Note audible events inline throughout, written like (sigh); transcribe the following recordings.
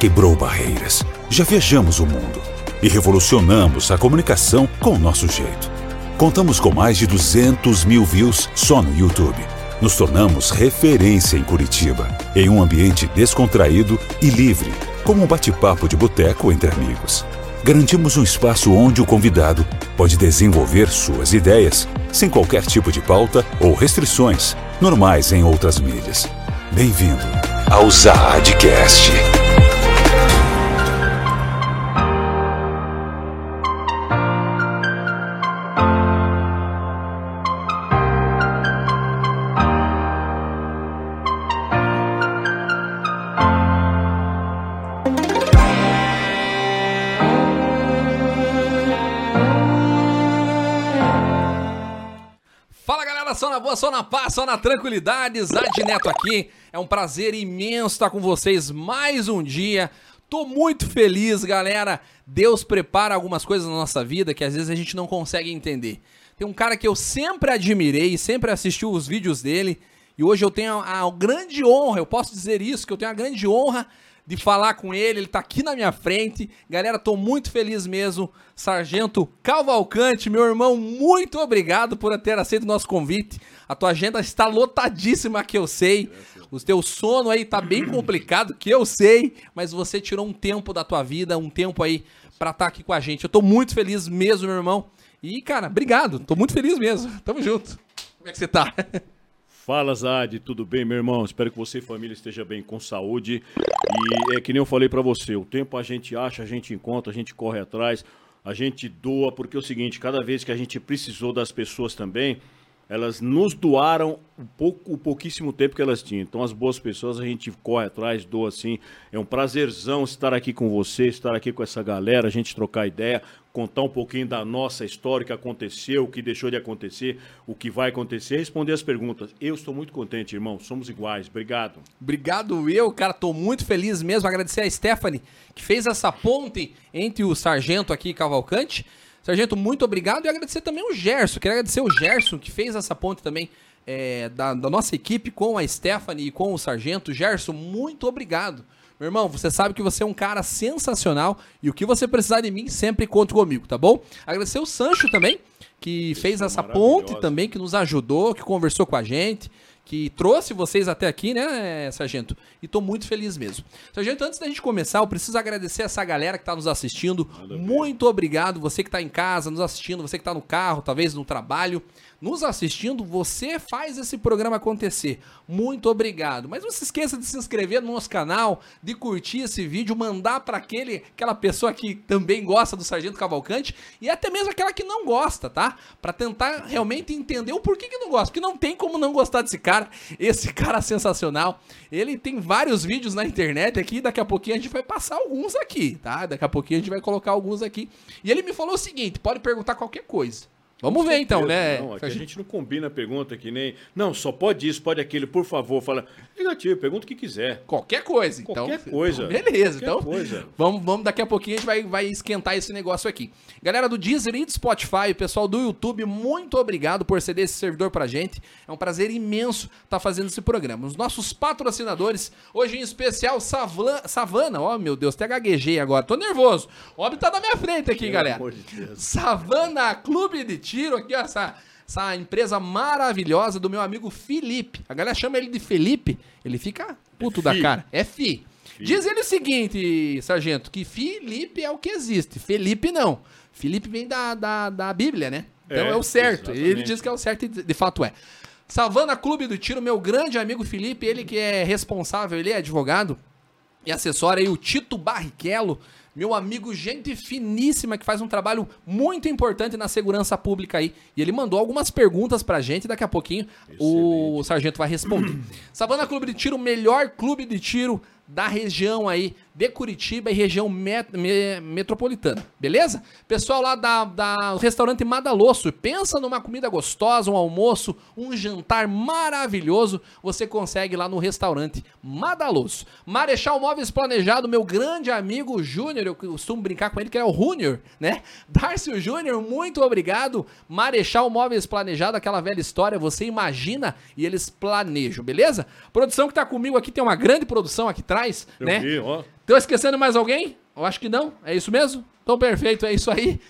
quebrou barreiras. Já viajamos o mundo e revolucionamos a comunicação com o nosso jeito. Contamos com mais de 200 mil views só no YouTube. Nos tornamos referência em Curitiba, em um ambiente descontraído e livre, como um bate-papo de boteco entre amigos. Garantimos um espaço onde o convidado pode desenvolver suas ideias, sem qualquer tipo de pauta ou restrições, normais em outras mídias. Bem-vindo ao Zaadcast. Só na tranquilidade, Zad Neto aqui. É um prazer imenso estar com vocês mais um dia. Tô muito feliz, galera. Deus prepara algumas coisas na nossa vida que às vezes a gente não consegue entender. Tem um cara que eu sempre admirei, sempre assisti os vídeos dele, e hoje eu tenho a, grande honra, eu posso dizer isso, que eu tenho a grande honra de falar com ele, ele tá aqui na minha frente. Galera, tô muito feliz mesmo. Sargento Cavalcante, meu irmão, muito obrigado por ter aceito o nosso convite. A tua agenda está lotadíssima, que eu sei. O teu sono aí tá bem complicado, que eu sei, mas você tirou um tempo da tua vida, um tempo aí pra estar aqui com a gente. Eu tô muito feliz mesmo, meu irmão. E, cara, obrigado. Tô muito feliz mesmo. Tamo junto. Como é que você tá? Fala, Zad, tudo bem, meu irmão? Espero que você e família esteja bem, com saúde. E é que nem eu falei pra você, o tempo a gente acha, a gente encontra, a gente corre atrás, a gente doa, porque é o seguinte, cada vez que a gente precisou das pessoas também, elas nos doaram o, pouco, o pouquíssimo tempo que elas tinham. Então, as boas pessoas a gente corre atrás, doa assim. É um prazerzão estar aqui com você, estar aqui com essa galera, a gente trocar ideia, contar um pouquinho da nossa história, o que aconteceu, o que deixou de acontecer, o que vai acontecer, responder as perguntas. Eu estou muito contente, irmão. Somos iguais. Obrigado. Obrigado eu, cara, tô muito feliz mesmo. Agradecer a Stephanie, que fez essa ponte entre o Sargento aqui Cavalcante. Sargento, muito obrigado. E agradecer também o Gerson. Queria agradecer o Gerson, que fez essa ponte também é, da, da nossa equipe com a Stephanie e com o Sargento. Gerson, muito obrigado. Meu irmão, você sabe que você é um cara sensacional e o que você precisar de mim, sempre conta comigo, tá bom? Agradecer o Sancho também, que fez essa ponte também, que nos ajudou, que conversou com a gente, que trouxe vocês até aqui, né, Sargento? E tô muito feliz mesmo. Sargento, antes da gente começar, eu preciso agradecer essa galera que tá nos assistindo. Muito obrigado, você que tá em casa nos assistindo, você que tá no carro, talvez no trabalho, nos assistindo, você faz esse programa acontecer. Muito obrigado. Mas não se esqueça de se inscrever no nosso canal, de curtir esse vídeo, mandar para aquele aquela pessoa que também gosta do Sargento Cavalcante e até mesmo aquela que não gosta, tá? Para tentar realmente entender o porquê que não gosta, porque não tem como não gostar desse cara. Esse (laughs) cara sensacional. Ele tem vários vídeos na internet aqui, daqui a pouquinho a gente vai passar alguns aqui, tá? Daqui a pouquinho a gente vai colocar alguns aqui. E ele me falou o seguinte, pode perguntar qualquer coisa. Vamos ver então, né? Não, aqui a gente não combina a pergunta que nem. Não, só pode isso, pode aquilo, por favor. Fala. Negativo, pergunta o que quiser. Qualquer coisa, então. Qualquer coisa. então, beleza, Qualquer então. coisa. Vamos, vamos, daqui a pouquinho a gente vai, vai esquentar esse negócio aqui. Galera do Deezer e do Spotify, pessoal do YouTube, muito obrigado por ceder esse servidor pra gente. É um prazer imenso estar fazendo esse programa. Os nossos patrocinadores, hoje em especial Savlan, Savana, ó meu Deus, até gaguejei agora, tô nervoso. O homem tá na minha frente aqui, Pelo galera. de. Savana Clube de Tiro, aqui, ó, essa, essa empresa maravilhosa do meu amigo Felipe. A galera chama ele de Felipe, ele fica puto da Fi. cara. É Fi. Diz ele o seguinte, sargento, que Felipe é o que existe, Felipe não. Felipe vem da, da, da Bíblia, né? Então é, É, o certo. Ele exatamente. diz que é o certo e de de fato é. Savana Clube do Tiro, meu grande amigo Felipe, ele que é responsável, ele é advogado e assessora aí o Tito Barrichello, meu amigo, gente finíssima que faz um trabalho muito importante na segurança pública aí. E ele mandou algumas perguntas pra gente, daqui a pouquinho o sargento vai responder. (clears throat) Savana Clube de Tiro, melhor clube de tiro da região aí de Curitiba e região met- me- metropolitana, beleza? Pessoal lá da, da restaurante Madalosso, pensa numa comida gostosa, um almoço, um jantar maravilhoso, você consegue lá no restaurante Madalosso. Marechal Móveis Planejado, meu grande amigo Júnior, eu costumo brincar com ele que é o Júnior, né? (laughs) Darcio Júnior, muito obrigado. Marechal Móveis Planejado, aquela velha história, você imagina e eles planejam, beleza? Produção que tá comigo aqui tem uma grande produção aqui atrás, Eu né? vi, ó. Tô esquecendo mais alguém? Eu acho que não. É isso mesmo? Então, perfeito, é isso aí.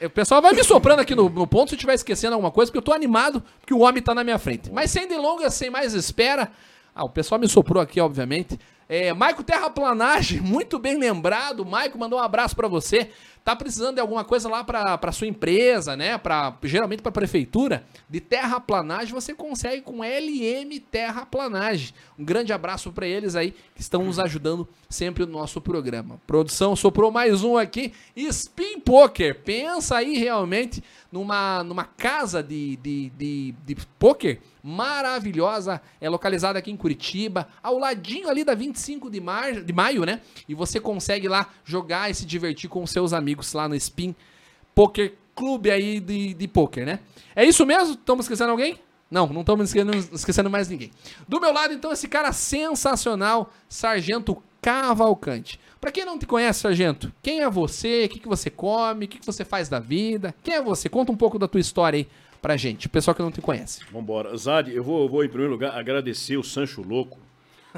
O pessoal vai me soprando aqui no, no ponto se eu estiver esquecendo alguma coisa, porque eu tô animado que o homem tá na minha frente. Mas sem delongas, sem mais espera. Ah, o pessoal me soprou aqui, obviamente. É, Maico Terraplanagem, (laughs) muito bem lembrado. Maico mandou um abraço pra você. Tá precisando de alguma coisa lá pra sua empresa, né? Pra, geralmente pra prefeitura. De terraplanagem você consegue com LM Terraplanagem. Um grande abraço pra eles aí que estão nos ajudando sempre no nosso programa. Produção soprou mais um aqui. Spin Poker. Pensa aí realmente numa, numa casa de, de, de, de poker maravilhosa. É localizada aqui em Curitiba, ao ladinho ali da 25 de, mar, de maio, né? E você consegue lá jogar e se divertir com seus amigos lá no Spin Poker Clube aí de, de poker, né? É isso mesmo? Estamos esquecendo alguém? Não, não estamos esquecendo, esquecendo mais ninguém. Do meu lado, então, esse cara sensacional, Sargento Cavalcante. Pra quem não te conhece, Sargento, quem é você? O que, que você come? O que, que você faz da vida? Quem é você? Conta um pouco da tua história aí pra gente, o pessoal que não te conhece. Vambora. Zad, eu vou, vou em primeiro lugar agradecer o Sancho Louco,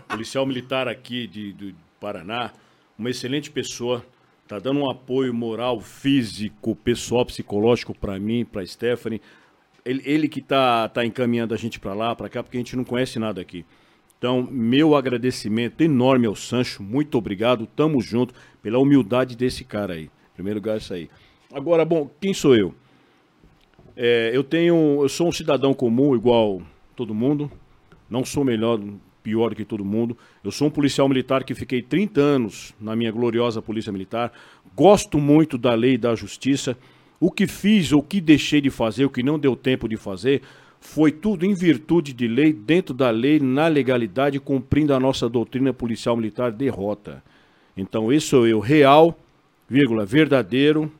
policial militar aqui de, do Paraná, uma excelente pessoa, tá dando um apoio moral, físico, pessoal, psicológico pra mim, pra Stephanie. Ele, ele que tá, tá encaminhando a gente pra lá, pra cá, porque a gente não conhece nada aqui. Então, meu agradecimento enorme ao Sancho, muito obrigado, tamo junto, pela humildade desse cara aí. Em primeiro lugar, isso aí. Agora, bom, quem sou eu? É, eu tenho, eu sou um cidadão comum igual todo mundo. Não sou melhor, pior do que todo mundo. Eu sou um policial militar que fiquei 30 anos na minha gloriosa polícia militar. Gosto muito da lei e da justiça. O que fiz, o que deixei de fazer, o que não deu tempo de fazer, foi tudo em virtude de lei, dentro da lei, na legalidade, cumprindo a nossa doutrina policial militar derrota. Então, esse sou eu, real, vírgula, verdadeiro,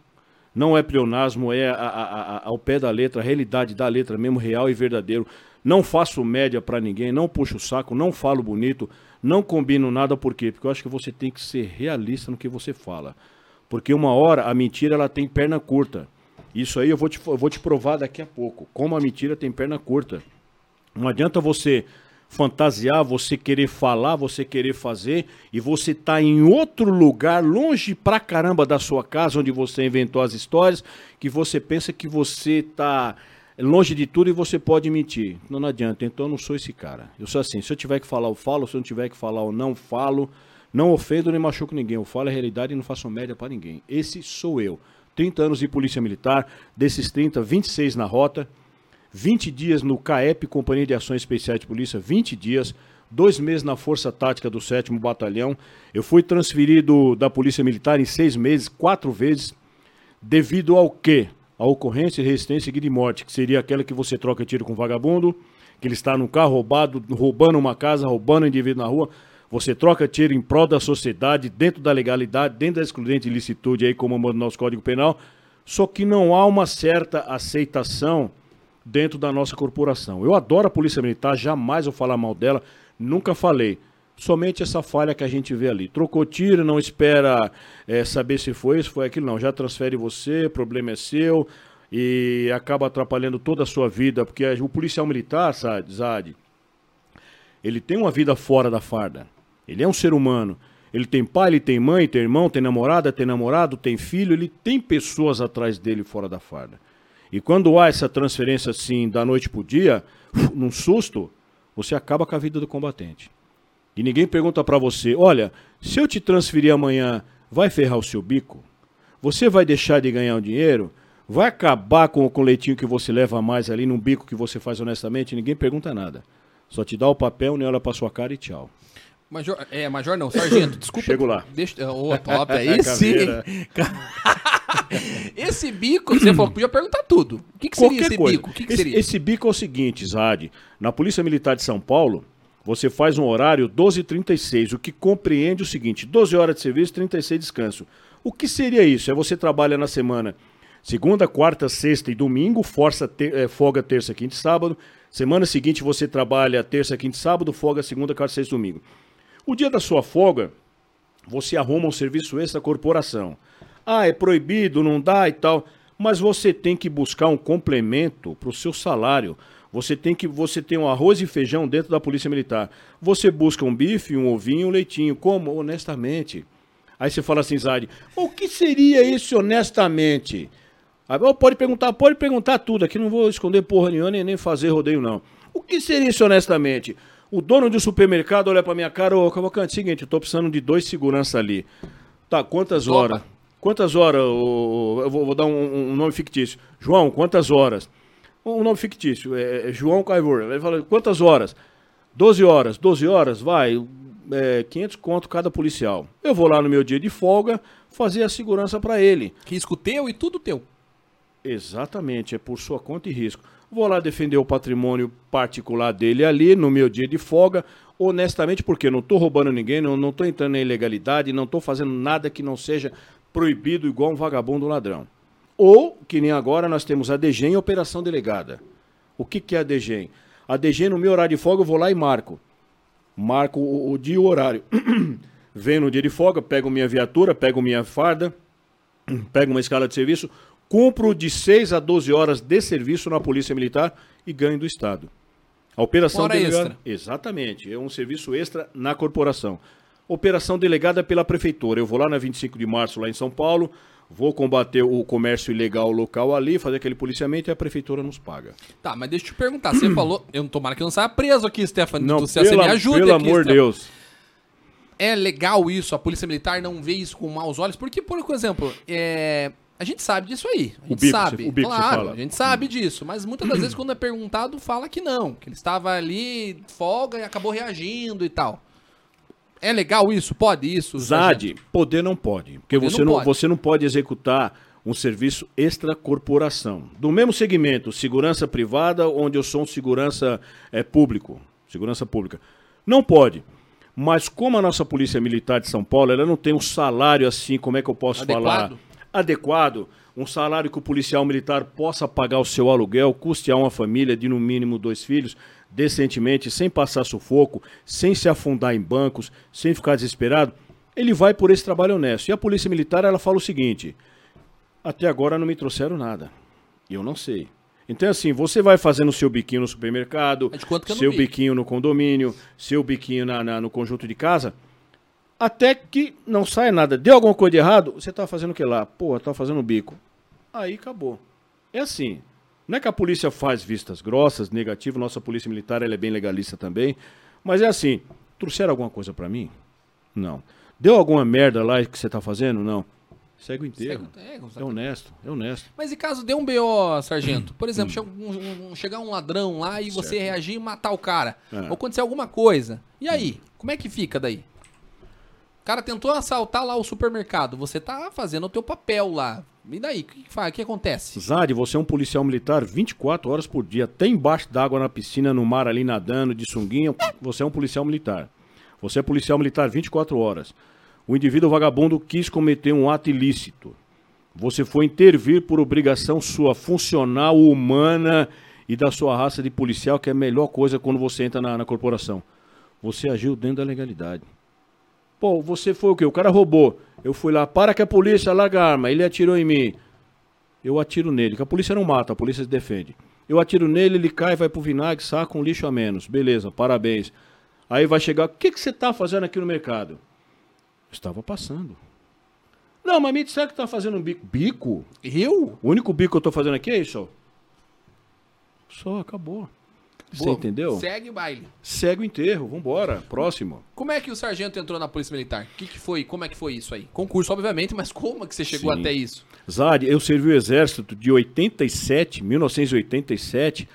não é pleonasmo, é a- a- a- ao pé da letra, a realidade da letra mesmo, real e verdadeiro. Não faço média pra ninguém, não puxo o saco, não falo bonito, não combino nada, por quê? Porque eu acho que você tem que ser realista no que você fala. Porque uma hora a mentira ela tem perna curta. Isso aí eu vou te, eu vou te provar daqui a pouco. Como a mentira tem perna curta. Não adianta você fantasiar, você querer falar, você querer fazer e você tá em outro lugar, longe pra caramba da sua casa, onde você inventou as histórias, que você pensa que você tá longe de tudo e você pode mentir. Não, não adianta, então eu não sou esse cara. Eu sou assim, se eu tiver que falar, eu falo, se eu não tiver que falar, eu não falo. Não ofendo nem machuco ninguém, eu falo a realidade e não faço média pra ninguém. Esse sou eu. 30 anos de polícia militar, desses 30, 26 na rota, 20 dias no CAEP, Companhia de Ações Especiais de Polícia, 20 dias, dois meses na Força Tática do 7 Batalhão. Eu fui transferido da Polícia Militar em seis meses, quatro vezes, devido ao quê? A ocorrência, resistência seguida de morte, que seria aquela que você troca tiro com vagabundo, que ele está no carro roubado, roubando uma casa, roubando um indivíduo na rua. Você troca tiro em prol da sociedade, dentro da legalidade, dentro da excludente ilicitude, aí como manda o nosso Código Penal. Só que não há uma certa aceitação dentro da nossa corporação. Eu adoro a Polícia Militar, jamais vou falar mal dela, nunca falei. Somente essa falha que a gente vê ali. Trocou tiro, não espera eh, saber se foi isso, foi aquilo, não. Já transfere você, problema é seu e acaba atrapalhando toda a sua vida, porque o policial militar, Zad, ele tem uma vida fora da farda. Ele é um ser humano. Ele tem pai, ele tem mãe, tem irmão, tem namorada, tem namorado, tem filho, ele tem pessoas atrás dele fora da farda. E quando há essa transferência assim da noite pro dia, num susto, você acaba com a vida do combatente. E ninguém pergunta pra você, olha, se eu te transferir amanhã, vai ferrar o seu bico? Você vai deixar de ganhar o dinheiro? Vai acabar com, o leitinho que você leva mais ali num bico que você faz honestamente? Ninguém pergunta nada. Só te dá o papel, nem olha pra sua cara e tchau. Major, é, Major não, Sargento, desculpa. Chego lá. Deixa, ô, top, aí (laughs) sim. (laughs) Esse bico, você falou que podia perguntar tudo. O que, que seria Qualquer esse coisa. bico? O que, que esse, seria? esse bico é o seguinte, Zad. Na Polícia Militar de São Paulo, você faz um horário 12h36, o que compreende o seguinte: 12 horas de serviço, 36 de descanso. O que seria isso? É você trabalha na semana segunda, quarta, sexta e domingo, força ter, eh, folga terça, quinta e sábado. Semana seguinte você trabalha terça, quinta e sábado, folga segunda, quarta, sexta e domingo. O dia da sua folga, você arruma um serviço extra corporação. Ah, é proibido, não dá e tal. Mas você tem que buscar um complemento para o seu salário. Você tem que você tem um arroz e feijão dentro da Polícia Militar. Você busca um bife, um ovinho, um leitinho. Como? Honestamente. Aí você fala assim, Zade, o que seria isso honestamente? Aí, pode perguntar, pode perguntar tudo. Aqui não vou esconder porra nenhuma nem, nem fazer rodeio, não. O que seria isso honestamente? O dono do supermercado olha pra minha cara, ô Cavalcante, seguinte, eu tô precisando de dois segurança ali. Tá, quantas Opa. horas? Quantas horas? eu vou, vou dar um, um nome fictício. João, quantas horas? Um nome fictício, é, é João Caivor. Ele fala, quantas horas? 12 horas. 12 horas, vai, é, 500 conto cada policial. Eu vou lá no meu dia de folga fazer a segurança pra ele. Risco teu e tudo teu. Exatamente, é por sua conta e risco. Vou lá defender o patrimônio particular dele ali no meu dia de folga, honestamente, porque não estou roubando ninguém, não estou entrando em ilegalidade, não estou fazendo nada que não seja proibido igual um vagabundo ladrão. Ou, que nem agora, nós temos a DGEM e a Operação Delegada. O que, que é a DGEM? A DGEM, no meu horário de folga, eu vou lá e marco. Marco o, o dia e o horário. (clears throat) Venho no dia de folga, pego minha viatura, pego minha farda, (clears throat) pego uma escala de serviço, cumpro de 6 a 12 horas de serviço na Polícia Militar e ganho do Estado. A operação delegada. extra. Exatamente, é um serviço extra na corporação. Operação delegada pela prefeitura. Eu vou lá na 25 de março, lá em São Paulo, vou combater o comércio ilegal local ali, fazer aquele policiamento e a prefeitura nos paga. Tá, mas deixa eu te perguntar. Você (clears throat) falou. Eu não tomara que eu não saia preso aqui, Stefano. Não, você, pela- me ajuda pelo aqui, amor de. Deus. É legal isso, a Polícia Militar não vê isso com maus olhos, porque, por exemplo, é, a gente sabe disso aí. A gente bico, sabe. você- o bico, claro, fala. a gente sabe disso. Mas muitas das vezes, quando é perguntado, fala que não. Que ele estava ali, folga e acabou reagindo e tal. É legal isso? Pode isso? ZAD, poder não pode. Porque Poder você não não, pode. você não pode executar um serviço extracorporação. Do mesmo segmento, segurança privada, onde eu sou um segurança é, público. Segurança pública. Não pode. Mas como a nossa Polícia Militar de São Paulo, ela não tem um salário assim, como é que eu posso Adequado? falar? Adequado. Um salário que o policial militar possa pagar o seu aluguel, custear uma família de no mínimo dois filhos, decentemente, sem passar sufoco, sem se afundar em bancos, sem ficar desesperado, ele vai por esse trabalho honesto. E a Polícia Militar, ela fala o seguinte: até agora não me trouxeram nada. Eu não sei. Então, assim, você vai fazendo o seu biquinho no supermercado, não seu biquinho no condomínio, seu biquinho na, na- no conjunto de casa, até que não saia nada. Deu alguma coisa de errado, você tá fazendo o que lá? Pô, tá fazendo um bico. Aí acabou. É assim. Não é que a polícia faz vistas grossas, negativo, nossa polícia militar ela é bem legalista também, mas é assim, trouxeram alguma coisa pra mim? Não. Deu alguma merda lá que você tá fazendo? Não. Segue o. Segue- é, É honesto, é honesto. Mas e caso dê um BO, sargento? Por Hum. exemplo, chega um, um- chegar um ladrão lá e você reagir e matar o cara. É. Ou acontecer alguma coisa. E aí? Como é que fica daí? O cara tentou assaltar lá o supermercado. Você tá fazendo o teu papel lá. E daí? O que, que que acontece? Zad, você é um policial militar 24 horas por dia, até embaixo d'água na piscina, no mar ali nadando, de sunguinha, você é um policial militar. Você é policial militar 24 horas. O indivíduo vagabundo quis cometer um ato ilícito. Você foi intervir por obrigação sua funcional, humana e da sua raça de policial, que é a melhor coisa quando você entra na, na corporação. Você agiu dentro da legalidade. Pô, você foi o quê? O cara roubou. Eu fui lá, para que a polícia, larga a arma. Ele atirou em mim. Eu atiro nele, que a polícia não mata, a polícia se defende. Eu atiro nele, ele cai, vai pro vinagre, saca um lixo a menos. Beleza, parabéns. Aí vai chegar, o que, que você tá fazendo aqui no mercado? Estava passando. Não, mas me disseram que tá fazendo um bico. Bico? Eu? O único bico que eu tô fazendo aqui é isso, ó. Só, acabou. Você Boa, entendeu? Segue o baile. Segue o enterro, vambora, próximo. Como é que o sargento entrou na Polícia Militar? O que, que foi? Como é que foi isso aí? Concurso, obviamente, mas como é que você chegou Sim. até isso? Zad, eu servi o exército de 87, 1987,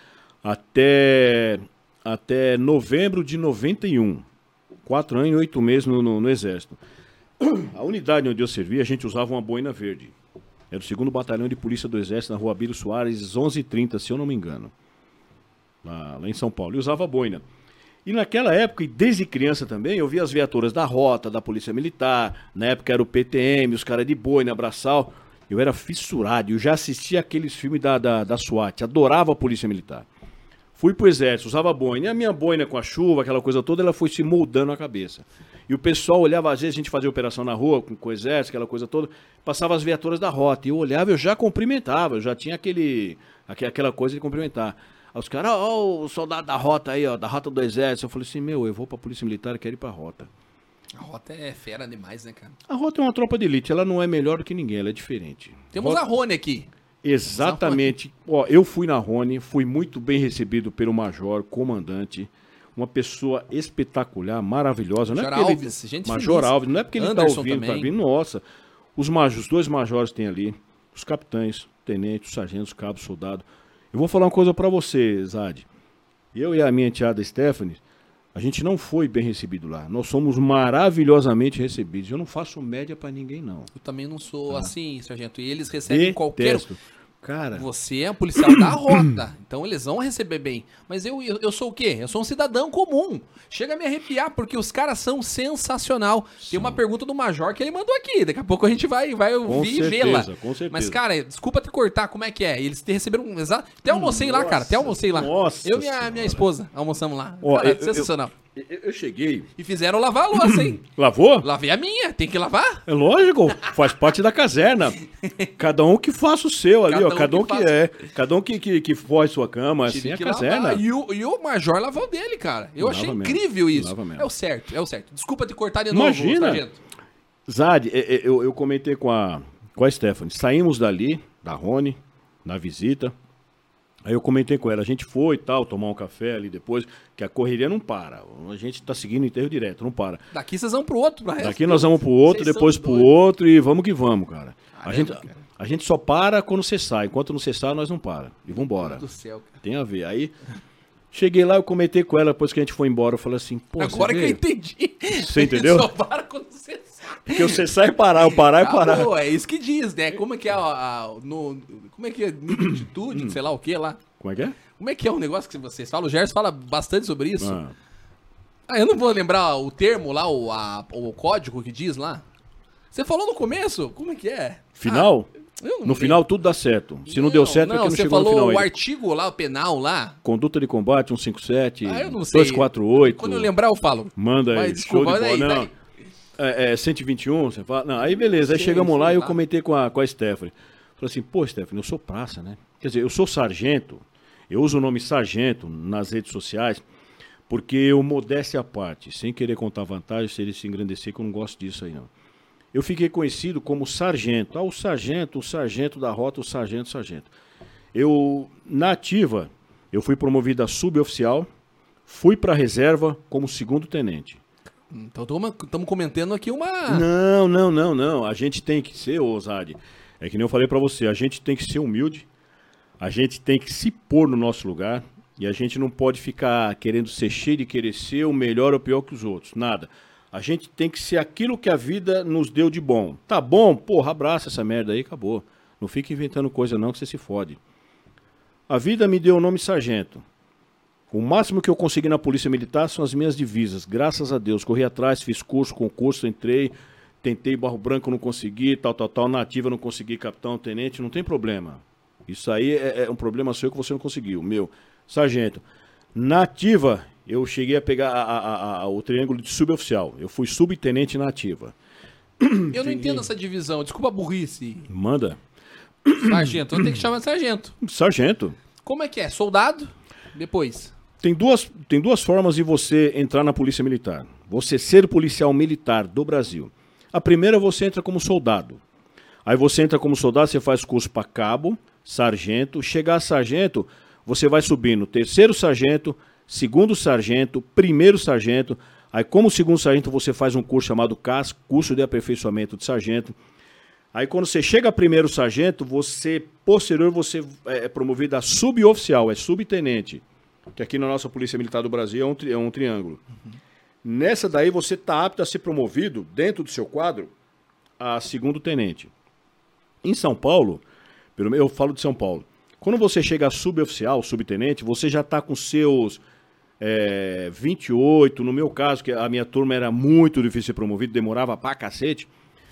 até, até novembro de 91. Quatro anos e oito meses no, no- no exército. A unidade onde eu servi, a gente usava uma boina verde. Era o segundo batalhão de polícia do exército na rua Bílio Soares, 1130, se eu não me engano. Lá, lá em São Paulo. E usava boina. E naquela época, e desde criança também, eu via as viaturas da Rota, da Polícia Militar. Na época era o PTM, os caras de boina, braçal. Eu era fissurado, eu já assistia aqueles filmes da, da, da SWAT, adorava a Polícia Militar. Fui pro exército, usava boina. E a minha boina com a chuva, aquela coisa toda, ela foi se moldando a cabeça. E o pessoal olhava, às vezes a gente fazia operação na rua com, com o exército, aquela coisa toda, passava as viaturas da rota. E eu olhava, eu já cumprimentava, eu já tinha aquele, aque- aquela coisa de cumprimentar. Os caras, ó, o soldado da rota aí, ó, da rota do exército. Eu falei assim, meu, eu vou pra polícia militar, eu quero ir pra rota. A rota é fera demais, né, cara? A rota é uma tropa de elite, ela não é melhor do que ninguém, ela é diferente. Temos Rota- a Rony aqui. Exatamente. Ó, eu fui na Rony, fui muito bem recebido pelo major, comandante, uma pessoa espetacular, maravilhosa. Não é Major porque ele- Alves, gente Major finíssima. Alves, não é porque ele Anderson ouvindo, tá também. vindo, nossa. Os, majos, os dois majores tem ali, os capitães, tenentes, os sargentos, cabos, soldado. Eu vou falar uma coisa pra você, Zad. Eu e a minha enteada Stephanie, a gente não foi bem recebido lá. Nós somos maravilhosamente recebidos. Eu não faço média pra ninguém, não. Eu também não sou assim, sargento. E eles recebem qualquer. Cara, Você é um policial da rota, então eles vão receber bem. Mas eu, eu, eu sou o quê? Eu sou um cidadão comum. Chega a me arrepiar, porque os caras são sensacional. Tem uma pergunta do Major que ele mandou aqui. Daqui a pouco a gente vai, vai ouvir e vê-la. com certeza. Mas, cara, desculpa te cortar, como é que é? Eles te receberam exato. Até almocei lá, cara. Até almocei lá. nossa eu e a minha esposa almoçamos lá. Ó, Cara, eu- sensacional. eu, eu cheguei. E fizeram lavar a louça, hein? (clears throat) Lavou? Lavei a minha, tem que lavar? É lógico, faz parte da caserna. Cada um que faça o seu ali, Cada ó. um Cada um que faça. é. Cada um que, que, que foge sua cama, assim Tive é a caserna. lavar. E o, e o Major lavou o dele, cara. Eu Lava achei mesmo. incrível isso. É o certo, é o certo. Desculpa te cortar de novo, Imagina. sargento. Zad, é, é, eu, eu comentei com a, com a Stephanie. Saímos dali, da Rony, na visita. Aí eu comentei com ela, a gente foi e tal, tomar um café ali depois, que a correria não para. A gente tá seguindo o enterro direto, não para. Daqui vocês vão pro outro. Pra resto. Daqui nós vamos pro outro, Vocês depois pro doidos. outro e vamos que vamos, cara. A Caramba, gente, cara. a gente só para quando você sai. Enquanto não cessar, nós não para. E vambora. Meu Deus do céu, cara. Tem a ver. Aí cheguei lá, eu comentei com ela depois que a gente foi embora. Eu falei assim, pô, Agora que eu entendi. Você entendeu? (laughs) Só para quando você. Porque você sai parar, o parar é parar. Acabou, é isso que diz, né? Como é que é a, a- no, como é que é nível de atitude, sei lá o que lá. Como é que é? Como é que é o negócio que vocês falam? O Gerson fala bastante sobre isso. Ah, Ah, eu não vou lembrar o termo lá, o, a- o código que diz lá. Você falou no começo? Como é que é? final? Ah, não no lembro. final tudo dá certo. Se não, deu certo, é que não você chegou no falou final o ainda. artigo lá, o penal lá. Conduta de combate 157, Ah, eu não sei. 248. Quando eu lembrar, eu falo. Manda aí, Mas show desculpa, de bola. daí, não, daí. É, é 121, você fala. Não, aí beleza, aí Sim, chegamos sim, lá e eu tá. comentei com a, com a Stephanie. Falei assim, pô, Stephanie, eu sou praça, né? Quer dizer, eu sou sargento, eu uso o nome sargento nas redes sociais, porque eu, modéstia à parte, sem querer contar vantagem, seria se engrandecer, que eu não gosto disso aí, não. Eu fiquei conhecido como sargento. Ah, o sargento, o sargento da rota, o sargento, o sargento. Eu, na ativa, eu fui promovido a suboficial, fui para reserva como segundo tenente. Então estamos comentando aqui uma. Não, não, não, não. A gente tem que ser, ousade. É que nem eu falei pra você, a gente tem que ser humilde, a gente tem que se pôr no nosso lugar e a gente não pode ficar querendo ser cheio de querer ser o melhor ou pior que os outros. Nada. A gente tem que ser aquilo que a vida nos deu de bom. Tá bom? Porra, abraça essa merda aí, acabou. Não fica inventando coisa não que você se fode. A vida me deu o nome sargento. O máximo que eu consegui na Polícia Militar são as minhas divisas. Graças a Deus. Corri atrás, fiz curso, concurso, entrei. Tentei Barro Branco, não consegui, tal, tal, tal. Nativa, não consegui, capitão, tenente, não tem problema. Isso aí é, é um problema seu que você não conseguiu. Meu, sargento. Nativa, eu cheguei a pegar a- a- a- a- o triângulo de suboficial. Eu fui subtenente nativa. Eu não entendo essa divisão. Desculpa a burrice. Manda. Sargento. Eu tenho que chamar de sargento. Sargento. Como é que é? Soldado? Depois. Tem duas, tem duas formas de você entrar na Polícia Militar. Você ser policial militar do Brasil. A primeira, você entra como soldado. Aí você entra como soldado, você faz curso para cabo, sargento. Chegar a sargento, você vai subindo terceiro sargento, segundo sargento, primeiro sargento. Aí, como segundo sargento, você faz um curso chamado CAS, curso de aperfeiçoamento de sargento. Aí quando você chega a primeiro sargento, você, posterior, você é é promovido a suboficial, é subtenente. Que aqui na nossa Polícia Militar do Brasil é um, tri- é um triângulo. Nessa daí você está apto a ser promovido, dentro do seu quadro, a segundo tenente. Em São Paulo, pelo menos eu falo de São Paulo, quando você chega a suboficial, subtenente, você já está com seus é, 28, no meu caso, que a minha turma era muito difícil de ser promovido, demorava pra cacete.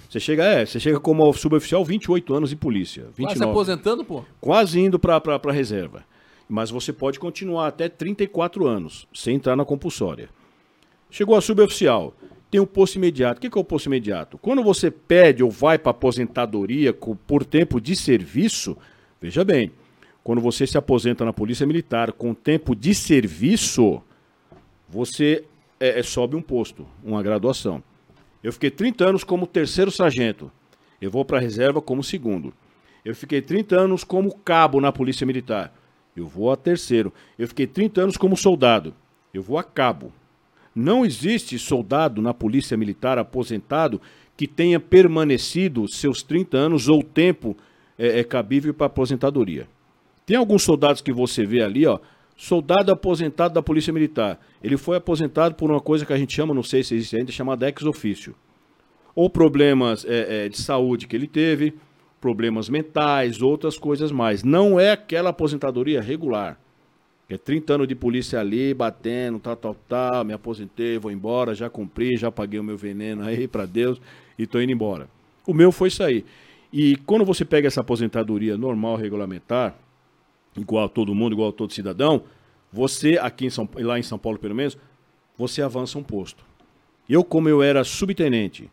Você chega, é, você chega como suboficial 28 anos em polícia. Quase 29 se aposentando, pô. quase indo para a reserva. Mas você pode continuar até 34 anos, sem entrar na compulsória. Chegou a suboficial, tem o posto imediato. O que é o posto imediato? Quando você pede ou vai para aposentadoria por tempo de serviço, veja bem, quando você se aposenta na Polícia Militar com tempo de serviço, você é, é, sobe um posto, uma graduação. Eu fiquei 30 anos como terceiro sargento. Eu vou para a reserva como segundo. Eu fiquei 30 anos como cabo na Polícia Militar. Eu vou a terceiro. Eu fiquei 30 anos como soldado. Eu vou a cabo. Não existe soldado na Polícia Militar aposentado que tenha permanecido seus 30 anos ou tempo é, é cabível para aposentadoria. Tem alguns soldados que você vê ali, ó, soldado aposentado da Polícia Militar. Ele foi aposentado por uma coisa que a gente chama, não sei se existe ainda, chamada ex-ofício. Ou problemas é, é, de saúde que ele teve, problemas mentais, outras coisas mais. Não é aquela aposentadoria regular. É 30 anos de polícia ali, batendo, tal, tal, tal, me aposentei, vou embora, já cumpri, já paguei o meu veneno aí para Deus e tô indo embora. O meu foi sair. E quando você pega essa aposentadoria normal, regulamentar, igual a todo mundo, igual a todo cidadão, você, aqui em São, lá em São Paulo pelo menos, você avança um posto. Eu, como eu era subtenente,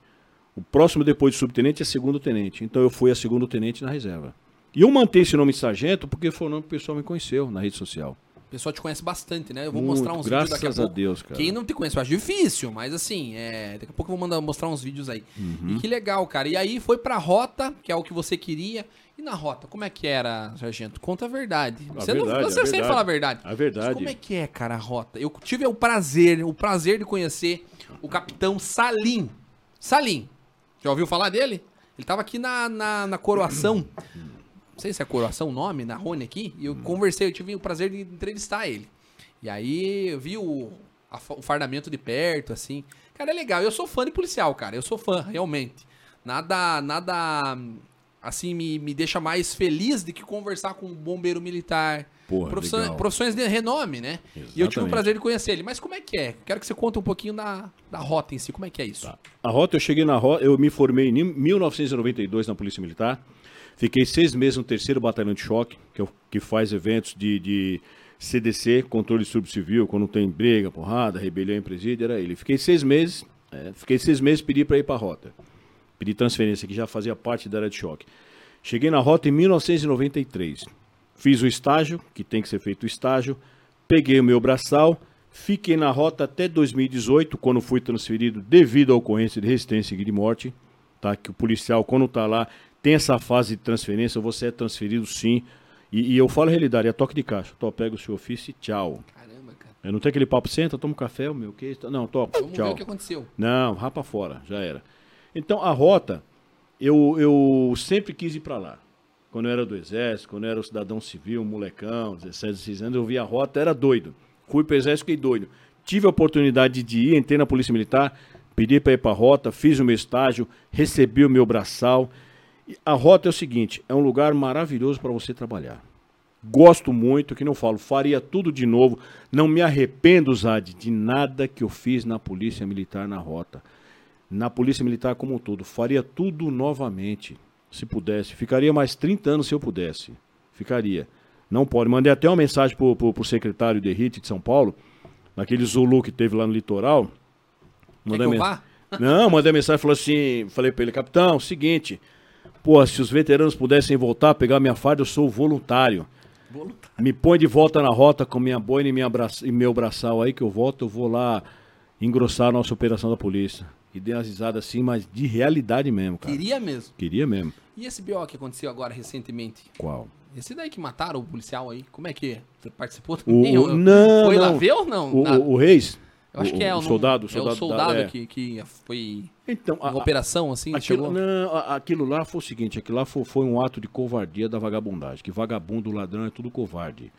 o próximo depois de subtenente é segundo tenente. Então eu fui a segundo tenente na reserva. E eu mantenho esse nome de sargento porque foi o nome que o pessoal me conheceu na rede social. O pessoal te conhece bastante, né? Eu vou Muito, mostrar uns graças vídeos daqui a pouco. a Deus, cara. Quem não te conhece, eu acho difícil, mas assim, é... daqui a pouco eu vou mandar, mostrar uns vídeos aí. Uhum. E que legal, cara. E aí foi pra rota, que é o que você queria. E na rota, como é que era, sargento? Conta a verdade. A você não, verdade, você a sempre fala a verdade. A verdade. Mas como é que é, cara, a rota? Eu tive o prazer, o prazer de conhecer o capitão Salim. Salim. Já ouviu falar dele? Ele tava aqui na, na, na coroação. Não sei se é coroação o nome, na Rony aqui. E eu conversei, eu tive o prazer de entrevistar ele. E aí eu vi o, a o fardamento de perto, assim. Cara, é legal. Eu sou fã de policial, cara. Eu sou fã, realmente. Nada, nada, assim, me, me deixa mais feliz do que conversar com um bombeiro militar. Porra, Profissões, profissões de renome, né? E eu tive o Exatamente. prazer de conhecer ele. Mas como é que é? Quero que você conte um pouquinho da, da rota em si. Como é que é isso? A rota, eu cheguei na rota, eu me formei em 1992 na Polícia Militar. Fiquei seis meses no terceiro batalhão de choque, que, é o- que faz eventos de, de CDC, controle de distúrbio civil, quando tem briga, porrada, rebelião em presídio, era ele. Fiquei seis meses, é, fiquei seis meses, pedi para ir para a rota. Pedi transferência, que já fazia parte da área de choque. Cheguei na rota em 1993. Fiz o estágio, que tem que ser feito o estágio, peguei o meu braçal, fiquei na rota até 2018, quando fui transferido devido à ocorrência de resistência e de morte, tá? Que o policial, quando tá lá, tem essa fase de transferência, você é transferido sim. E, e eu falo a realidade, é toque de caixa. Tô, pega o seu ofício e tchau. Caramba, cara. Eu não tem aquele papo, senta, toma um café, o meu que Não, toca, Vamos ver tchau. o que aconteceu. Não, rapa fora, já era. Então a rota, eu, eu sempre quis ir para lá. Quando eu era do exército, quando eu era um cidadão civil, molecão, 17, 16 anos, eu via a rota, era doido. Fui pro exército, fiquei doido. Tive a oportunidade de ir, entrei na Polícia Militar, pedi para ir para a rota, fiz o meu estágio, recebi o meu braçal. A rota é o seguinte, é um lugar maravilhoso para você trabalhar. Gosto muito, que não falo, faria tudo de novo. Não me arrependo, Zad, de nada que eu fiz na Polícia Militar na rota. Na Polícia Militar como um todo. Faria tudo novamente, se pudesse. Ficaria mais 30 anos se eu pudesse. Ficaria. Não pode. Mandei até uma mensagem pro, pro, pro secretário de RIT de São Paulo, naquele Zulu que teve lá no litoral. Quer que eu men- vá? Não, mandei mensagem, falou assim, falei pra ele, capitão, seguinte, pô, se os veteranos pudessem voltar, pegar minha farda, eu sou voluntário. Voluntário. Me põe de volta na rota com minha boina e, minha e meu braçal aí que eu volto, eu vou lá engrossar a nossa operação da polícia. E dei umas risadas assim, mas de realidade mesmo, cara. Queria mesmo. Queria mesmo. E esse BO que aconteceu agora recentemente? Qual? Esse daí que mataram o policial aí, como é que é? Você participou também? o- não, Foi lá não. ver ou não? O, Na- o- o Reis? eu acho o, que é o o soldado, É o soldado da- é. que, que foi Então, a- operação assim, Aquilo, chegou. não, aquilo lá foi o seguinte, aquilo lá foi, foi um ato de covardia da vagabundagem, que vagabundo, ladrão é tudo covarde.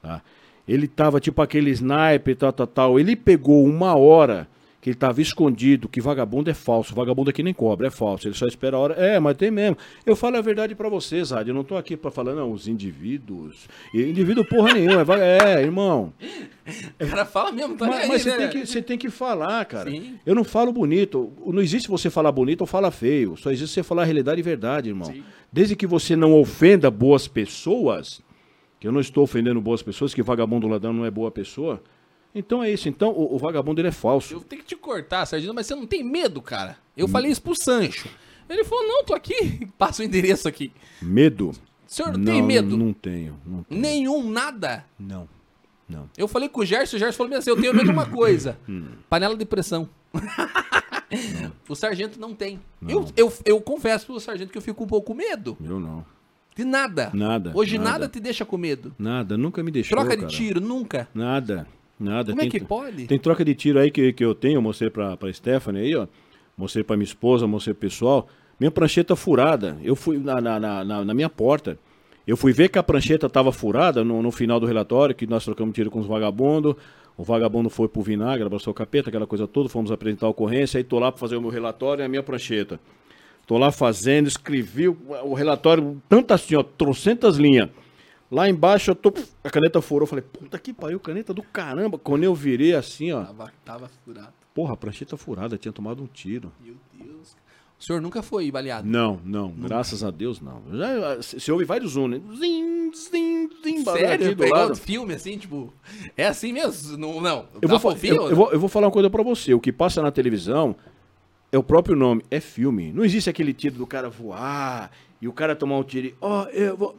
Tá? Ele tava tipo aquele sniper, tal, tal, tal. Ele pegou uma hora que ele tava escondido, que vagabundo é falso. Vagabundo aqui nem cobra, é falso. Ele só espera a hora. É, mas tem mesmo. Eu falo a verdade pra vocês, Zad. Eu não tô aqui pra falar, não, os indivíduos. E indivíduo porra nenhuma. É, é irmão. (laughs) O cara fala mesmo, tá Mas, aí, mas você, né? tem que, você tem que falar, cara. Sim. Eu não falo bonito. Não existe você falar bonito ou falar feio. Só existe você falar a realidade e verdade, irmão. Sim. Desde que você não ofenda boas pessoas, que eu não estou ofendendo boas pessoas, que vagabundo ladrão não é boa pessoa. Então é isso. Então o, o vagabundo ele é falso. Eu tenho que te cortar, Sardinha, mas você não tem medo, cara. Eu falei isso pro Sancho. Ele falou, não, tô aqui. (laughs) Passa o endereço aqui. Medo? O senhor não, tem medo? Não tenho. Não tenho. Nenhum, nada. Não. Não. Eu falei com o Gerson, o Gerson falou assim, eu tenho medo de uma coisa. (laughs) Panela de pressão. (laughs) o sargento não tem. Eu, eu, eu confesso pro sargento que eu fico um pouco com medo. Eu não. De nada. Nada, Hoje nada. nada, te deixa com medo. Nada. Nunca me deixou. Troca cara. de tiro, nunca. Nada. Nada. Como é Tem- que pode? Tem troca de tiro aí que, que eu tenho, eu mostrei pra, pra Stephanie aí, ó. Mostrei pra minha esposa, mostrei pro pessoal. Minha prancheta furada. Eu fui na, na, na, na- minha porta. Eu fui ver que a prancheta tava furada no, no final do relatório, que nós trocamos tiro com os vagabundos. O vagabundo foi pro vinagre, abraçou o capeta, aquela coisa toda. Fomos apresentar a ocorrência. Aí tô lá pra fazer o meu relatório e a minha prancheta. Tô lá fazendo, escrevi o, o relatório, tanto assim, ó, trocentas linhas. Lá embaixo eu tô. A caneta furou. Eu falei, puta que pariu, caneta do caramba. Quando eu virei assim, ó. Tava, tava furado. Porra, a prancheta furada, tinha tomado um tiro. Meu Deus. O senhor nunca foi baleado? Não, não, graças a Deus não. Já, se ouve vários um, né? Zim, zim, zim, Sério? do Pegou lado. do filme assim, tipo. É assim mesmo? Não. não. Eu vou, eu, eu vou, eu vou falar uma coisa pra você. O que passa na televisão é o próprio nome, é filme. Não existe aquele tiro do cara voar e o cara tomar um tiro e. Ó, eu vou.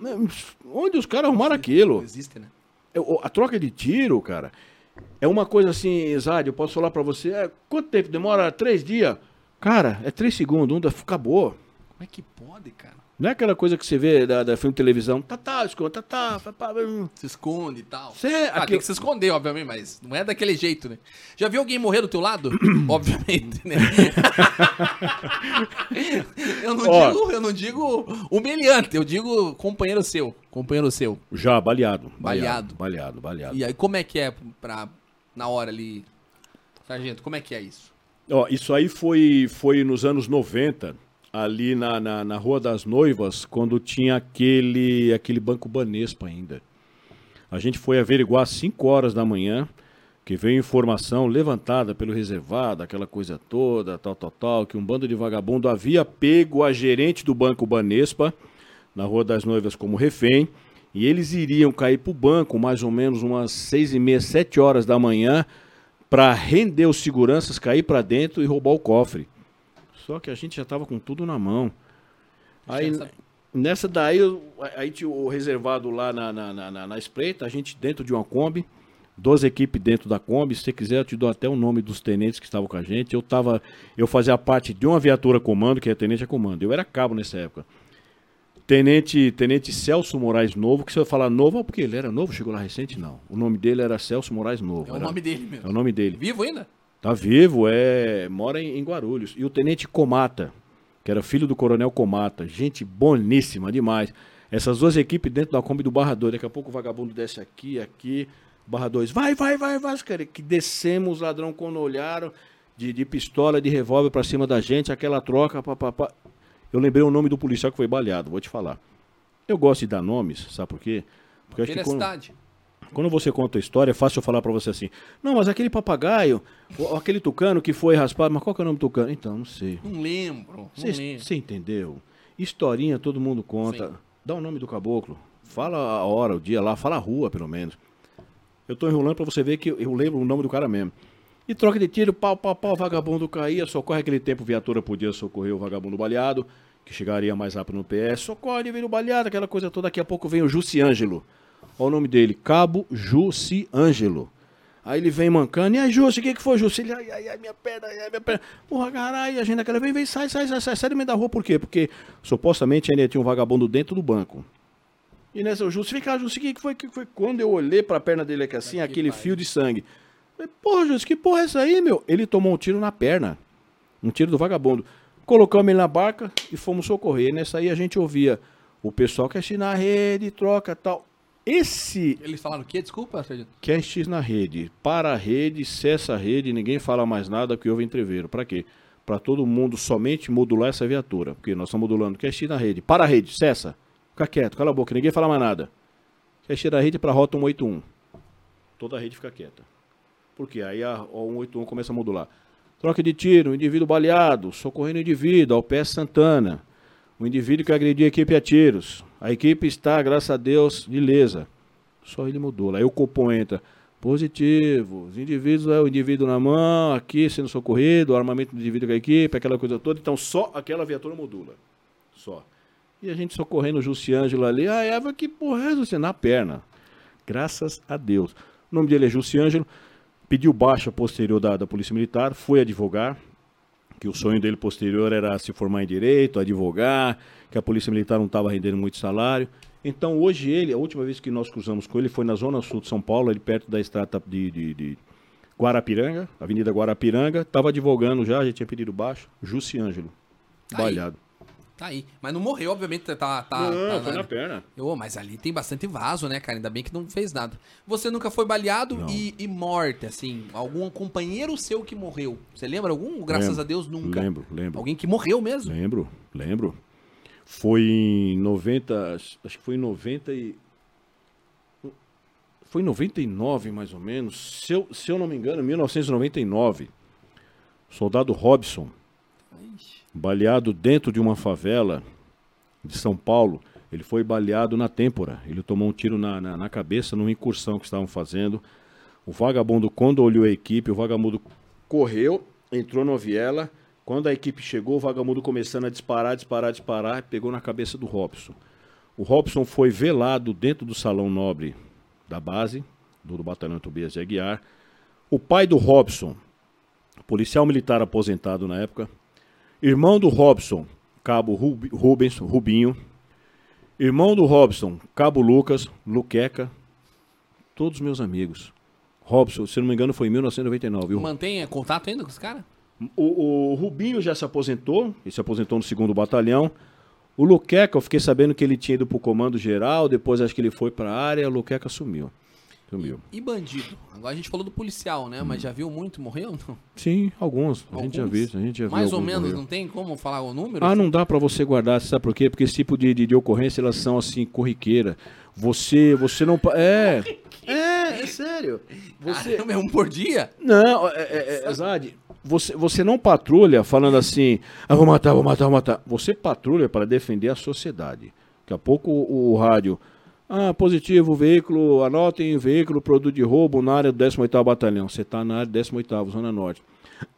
Onde os caras arrumaram Não aquilo? existe, né? É, A troca de tiro, cara, é uma coisa assim, Zad, eu posso falar pra você, é, quanto tempo demora? Três dias? Cara, é três segundos, um acabou. Como é que pode, cara? Não é aquela coisa que você vê da, da filme de televisão, tá, tá, esconde, tá, tá, pá, pá, hum. Se esconde e tal. Cê- ah, aquilo- tem que se esconder, obviamente, mas não é daquele jeito, né? Já viu alguém morrer do teu lado? (clears throat) obviamente, né? (laughs) eu, não Ó. digo, eu não digo humilhante, eu digo companheiro seu. Companheiro seu. Já, baleado. Baleado. Baleado, baleado. E aí, como é que é pra, na hora ali? Sargento, como é que é isso? Ó, isso aí foi, foi nos anos 90, ali na, na, na Rua das Noivas, quando tinha aquele, aquele Banco Banespa ainda. A gente foi averiguar às 5 horas da manhã, que veio informação levantada pelo reservado, aquela coisa toda, tal, tal, tal, que um bando de vagabundo havia pego a gerente do Banco Banespa, na Rua das Noivas, como refém, e eles iriam cair para o banco mais ou menos umas seis e meia, sete horas da manhã, para render os seguranças, cair para dentro e roubar o cofre. Só que a gente já estava com tudo na mão. Aí, sabe. nessa daí, eu- aí tinha o reservado lá na, na, na, na- espreita, a gente dentro de uma Kombi, duas equipes dentro da Kombi. Se você quiser, eu te dou até o nome dos tenentes que estavam com a gente. Eu tava, eu fazia parte de uma viatura comando, que é tenente a comando. Eu era cabo nessa época. Tenente, tenente Celso Moraes Novo, que se eu falar novo, é porque ele era novo, chegou lá recente, não. O nome dele era Celso Moraes Novo. É o era- nome dele mesmo. É o nome dele. Vivo ainda? Tá vivo, é. Mora em, em Guarulhos. E o tenente Comata, que era filho do coronel Comata. Gente boníssima demais. Essas duas equipes dentro da Kombi do Barra 2. Daqui a pouco o vagabundo desce aqui, aqui. Barra 2. Vai, vai, vai, vai. Cara, que descemos, os ladrão quando olharam. De, de pistola, de revólver pra cima da gente. Aquela troca, papapá. Eu lembrei o nome do policial que foi baleado, vou te falar. Eu gosto de dar nomes, sabe por quê? Porque acho que quando- Veracidade. Quando você conta a história, é fácil eu falar pra você assim: Não, mas aquele papagaio, ou aquele tucano que foi raspado, mas qual que é o nome do tucano? Então, não sei. Não lembro. Você entendeu? Historinha todo mundo conta. Sim. Dá o nome do caboclo. Fala a hora, o dia lá, fala a rua, pelo menos. Eu tô enrolando pra você ver que eu, lembro o nome do cara mesmo. E troca de tiro, pau, pau, pau, vagabundo caía, socorre aquele tempo, viatura podia socorrer o vagabundo baleado, que chegaria mais rápido no PS, socorre, veio baleado, aquela coisa toda, daqui a pouco vem o Jussi Ângelo. Olha o nome dele, Cabo Jussi Ângelo. Aí ele vem mancando, e aí, Jussi, o que que foi, Jussi? Ele, ai, ai, ai, minha perna, ai, minha perna. Porra, caralho, a gente naquela vem, vem, sai, sai, sai, sai, sai do meio da rua, por quê? Porque supostamente ainda tinha um vagabundo dentro do banco. E nessa, o Jussi, vem cá, Jussi, o que que foi, que que foi? Quando eu olhei pra perna dele aqui assim, aquele fio de sangue. Falei, Porra, Jussi, que porra é essa aí, meu? Ele tomou um tiro na perna. Um tiro do vagabundo. Colocamos ele na barca e fomos socorrer. Nessa aí a gente ouvia o pessoal quer X na rede, troca tal. Esse Eles falaram o quê? Desculpa, quer X na rede, para a rede, cessa a rede, ninguém fala mais nada porque houve entreveiro. Pra quê? Pra todo mundo somente modular essa viatura. Porque nós estamos modulando X na rede. Para a rede, cessa. Fica quieto, cala a boca, ninguém fala mais nada. X na rede para a rota 181. Toda a rede fica quieta. Porque aí a, a 181 começa a modular. Troca de tiro, indivíduo baleado, socorrendo o indivíduo, ao pé Santana. O indivíduo que agrediu a equipe a tiros. A equipe está, graças a Deus, ilesa. Só ele modula. Aí o Copom entra. Positivo. Os indivíduos é o indivíduo na mão, aqui sendo socorrido, o armamento do indivíduo com a equipe, aquela coisa toda. Então só aquela viatura modula. Só. E a gente socorrendo o Jussiângelo ali. Ah, Eva, que porra é você? Na perna. Graças a Deus. O nome dele é Jussiângelo. Pediu baixa posterior da, da Polícia Militar, foi advogar, que o sonho dele posterior era se formar em direito, advogar, que a Polícia Militar não estava rendendo muito salário. Então hoje ele, a última vez que nós cruzamos com ele foi na zona sul de São Paulo, ali perto da estrada de, de, de Guarapiranga, Avenida Guarapiranga, estava advogando já, já tinha pedido baixo, Jussi Ângelo, balhado. Tá aí. Mas não morreu, obviamente, tá. tá não, tá foi na perna. Ô, mas ali tem bastante vaso, né, cara? Ainda bem que não fez nada. Você nunca foi baleado e, e morte, assim? Algum companheiro seu que morreu? Você lembra algum? Graças Lembro, a Deus, nunca. Lembro, lembro. Alguém que morreu mesmo? Lembro, lembro. Foi em 90, acho que foi em 90 e... Foi em 99, mais ou menos. Se eu, se eu não me engano, 1999. Soldado Robson, baleado dentro de uma favela de São Paulo. Ele foi baleado na têmpora. Ele tomou um tiro na, na, na cabeça numa incursão que estavam fazendo. O vagabundo, quando olhou a equipe, o vagabundo correu, entrou na viela. Quando a equipe chegou, o vagabundo começando a disparar, disparar, disparar, pegou na cabeça do Robson. O Robson foi velado dentro do salão nobre da base, do, do batalhão Tobias de Aguiar. O pai do Robson, policial militar aposentado na época, irmão do Robson, cabo Rubens, Rubinho, irmão do Robson, cabo Lucas, Luqueca, todos meus amigos. Robson, se não me engano, foi em 1999. O, Mantém contato ainda com os caras? o, o Rubinho já se aposentou, ele se aposentou no segundo batalhão. O Luqueca, eu fiquei sabendo que ele tinha ido pro comando geral, depois acho que ele foi pra área, o Luqueca sumiu. Sumiu. E bandido? Agora a gente falou do policial, né? Mas já viu muito morreu? Não? Sim, alguns. A gente já Alguns? viu, a gente já viu. Mais ou alguns menos, morrer. não tem como falar o número? Ah, não dá pra você guardar, sabe por quê? Porque esse tipo de, de, de ocorrência, elas são assim, corriqueira. Você, você não... É, é, é sério. Você... Caramba, é um por dia? Não, é, é, é, Zad, você, você não patrulha falando assim, ah, vou matar, vou matar, vou matar. Você patrulha para defender a sociedade. Daqui a pouco o, o rádio, ah, positivo, veículo, anotem, veículo, produto de roubo na área do 18º Batalhão. Você está na área do 18º, Zona Norte.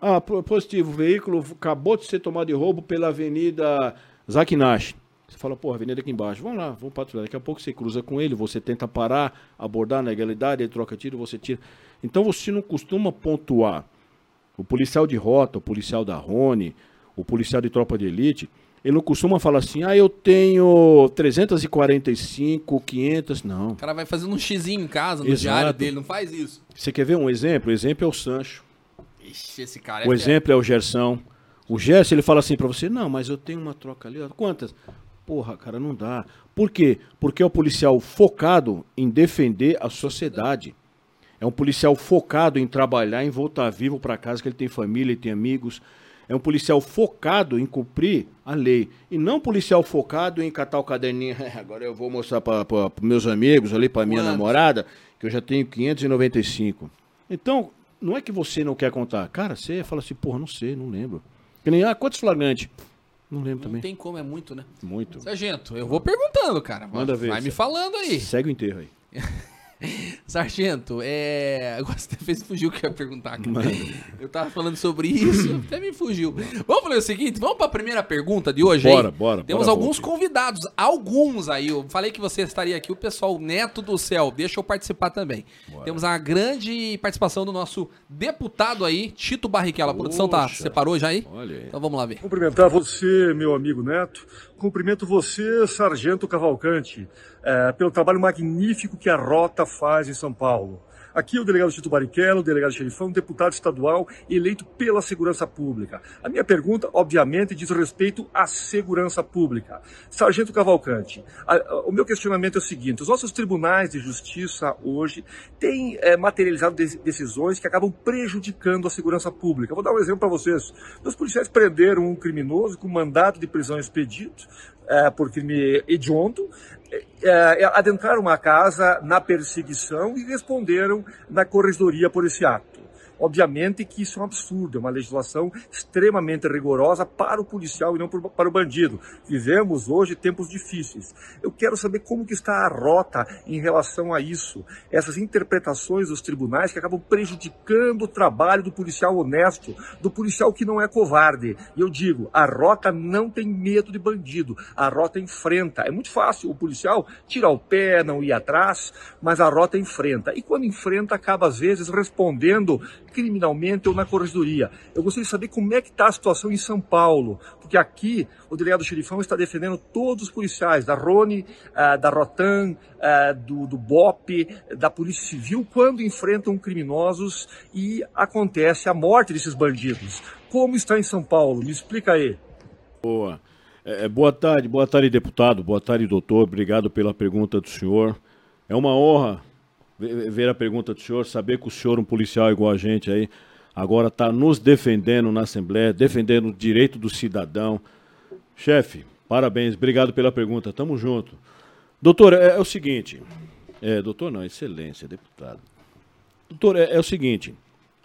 Ah, po- positivo, veículo acabou de ser tomado de roubo pela Avenida Zakinash. Você fala, porra, avenida aqui embaixo. Vamos lá, vamos patrulhar. Daqui a pouco você cruza com ele, você tenta parar, abordar na legalidade, ele troca tiro, você tira. Então você não costuma pontuar. O policial de rota, o policial da Rony, o policial de tropa de elite, ele não costuma falar assim, ah, eu tenho 345, 500, não. O cara vai fazendo um xizinho em casa, no Exato. diário dele, não faz isso. Você quer ver um exemplo? O exemplo é o Sancho. Ixi, esse cara é O exemplo é o Gersão. O Gerson, ele fala assim pra você, não, mas eu tenho uma troca ali, ó. quantas? Porra, cara, não dá. Por quê? Porque é um policial focado em defender a sociedade. É um policial focado em trabalhar, em voltar vivo para casa, que ele tem família, ele tem amigos. É um policial focado em cumprir a lei. E não um policial focado em catar o caderninho. (laughs) Agora eu vou mostrar para meus amigos ali, para minha Quantos? namorada, que eu já tenho 595. Então, não é que você não quer contar. Cara, você fala assim, porra, não sei, não lembro. Que nem, ah, quantos flagrantes? Não lembro Não também. tem como, é muito, né? Muito. Sargento, eu vou perguntando, cara. Manda ver. Vai me falando aí. Segue o enterro aí. (laughs) (laughs) Sargento, é. Agora você fez fugir o que eu ia perguntar, cara. Eu tava falando sobre isso, (coughs) até me fugiu. Vamos fazer o seguinte, vamos pra primeira pergunta de hoje Bora, aí? bora, Temos bora, alguns convidados, alguns aí. Eu falei que você estaria aqui, o pessoal Neto do Céu. Deixa eu participar também. Temos a grande participação do nosso deputado aí, Tito Barrichello. A produção tá, separou já aí? Olha aí. Então vamos lá ver. Cumprimentar você, meu amigo Neto. Cumprimento você, Sargento Cavalcante, eh, pelo trabalho magnífico que a Rota faz em São Paulo. Aqui é o delegado Tito Barrichello, delegado xerifão, deputado estadual eleito pela segurança pública. A minha pergunta, obviamente, diz respeito à segurança pública. Sargento Cavalcante, a- a- o meu questionamento é o seguinte: os nossos tribunais de justiça hoje têm eh, materializado de- decisões que acabam prejudicando a segurança pública. Vou dar um exemplo para vocês. Os policiais prenderam um criminoso com mandato de prisão expedido eh, por crime hediondo, eh, eh, adentraram uma casa na perseguição e responderam na corregedoria por esse ato. Obviamente que isso é um absurdo, é uma legislação extremamente rigorosa para o policial e não para o bandido. Vivemos hoje tempos difíceis. Eu quero saber como que está a rota em relação a isso, essas interpretações dos tribunais que acabam prejudicando o trabalho do policial honesto, do policial que não é covarde. E eu digo, a rota não tem medo de bandido, a rota enfrenta. É muito fácil o policial tirar o pé, não ir atrás, mas a rota enfrenta. E quando enfrenta, acaba às vezes respondendo criminalmente ou na corregedoria. Eu gostaria de saber como é que está a situação em São Paulo, porque aqui o delegado Xerifão está defendendo todos os policiais, da Rony, uh, da Rotan, uh, do, do BOP, da Polícia Civil, quando enfrentam criminosos e acontece a morte desses bandidos. Como está em São Paulo? Me explica aí. Boa. É, é boa tarde, boa tarde, deputado. Boa tarde, doutor. Obrigado pela pergunta do senhor. É uma honra ver a pergunta do senhor, saber que o senhor, um policial igual a gente aí, agora está nos defendendo na Assembleia, defendendo o direito do cidadão. Chefe, parabéns, obrigado pela pergunta, tamo junto. Doutor, é, é o seguinte, é, doutor não, excelência, deputado. Doutor, é, é, o seguinte,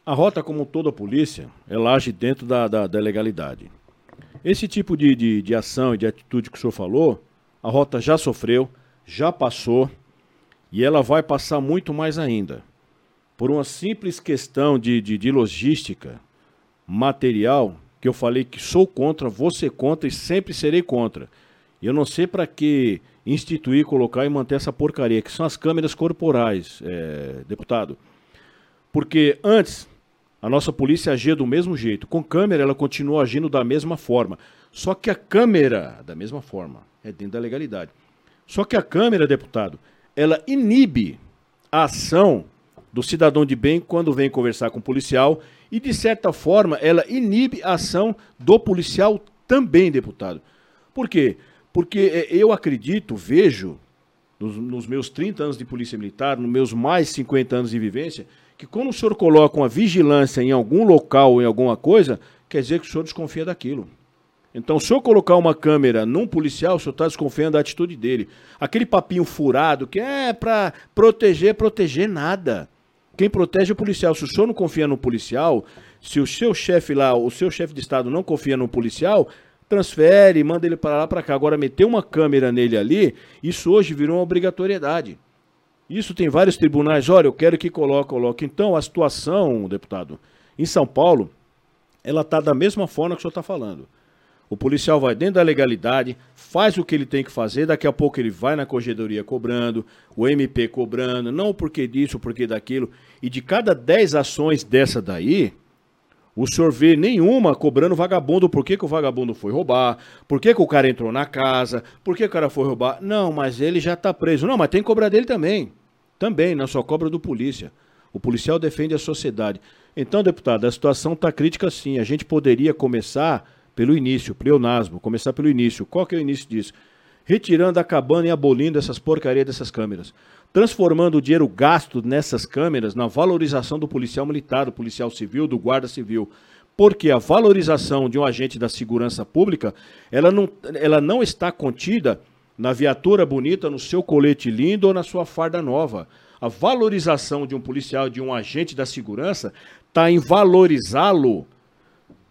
a rota, como toda a polícia, ela age dentro da, da, da legalidade. Esse tipo de, de, de ação e de atitude que o senhor falou, a rota já sofreu, já passou, e ela vai passar muito mais ainda. Por uma simples questão de, de, de logística material, que eu falei que sou contra, ser contra e sempre serei contra. Eu não sei para que instituir, colocar e manter essa porcaria, que são as câmeras corporais, é, deputado. Porque antes a nossa polícia agia do mesmo jeito. Com câmera ela continua agindo da mesma forma. Só que a câmera, da mesma forma, é dentro da legalidade. Só que a câmera, deputado, ela inibe a ação do cidadão de bem quando vem conversar com o policial e, de certa forma, ela inibe a ação do policial também, deputado. Por quê? Porque é, eu acredito, vejo, nos, nos meus 30 anos de polícia militar, nos meus mais 50 anos de vivência, que quando o senhor coloca uma vigilância em algum local ou em alguma coisa, quer dizer que o senhor desconfia daquilo. Então, se eu colocar uma câmera num policial, o senhor está desconfiando da atitude dele. Aquele papinho furado que é para proteger, proteger nada. Quem protege é o policial. Se o senhor não confia no policial, se o seu chefe lá, o seu chefe de Estado não confia no policial, transfere, manda ele para lá, para cá. Agora, meter uma câmera nele ali, isso hoje virou uma obrigatoriedade. Isso tem vários tribunais. Olha, eu quero que coloque, coloque. Então, a situação, deputado, em São Paulo, ela está da mesma forma que o senhor está falando. O policial vai dentro da legalidade, faz o que ele tem que fazer, daqui a pouco ele vai na corregedoria cobrando, o MP cobrando, não porque disso, porque daquilo. E de cada 10 ações dessa daí, o senhor vê nenhuma cobrando vagabundo, por que, que o vagabundo foi roubar, por que, que o cara entrou na casa, por que o cara foi roubar. Não, mas ele já está preso. Não, mas tem que cobrar dele também. Também, não só cobra do polícia. O policial defende a sociedade. Então, deputado, a situação está crítica sim. A gente poderia começar pelo início, pleonasmo, começar pelo início. Qual que é o início disso? Retirando, acabando e abolindo essas porcarias dessas câmeras. Transformando o dinheiro gasto nessas câmeras na valorização do policial militar, do policial civil, do guarda civil. Porque a valorização de um agente da segurança pública, ela não, ela não está contida na viatura bonita, no seu colete lindo ou na sua farda nova. A valorização de um policial, de um agente da segurança, está em valorizá-lo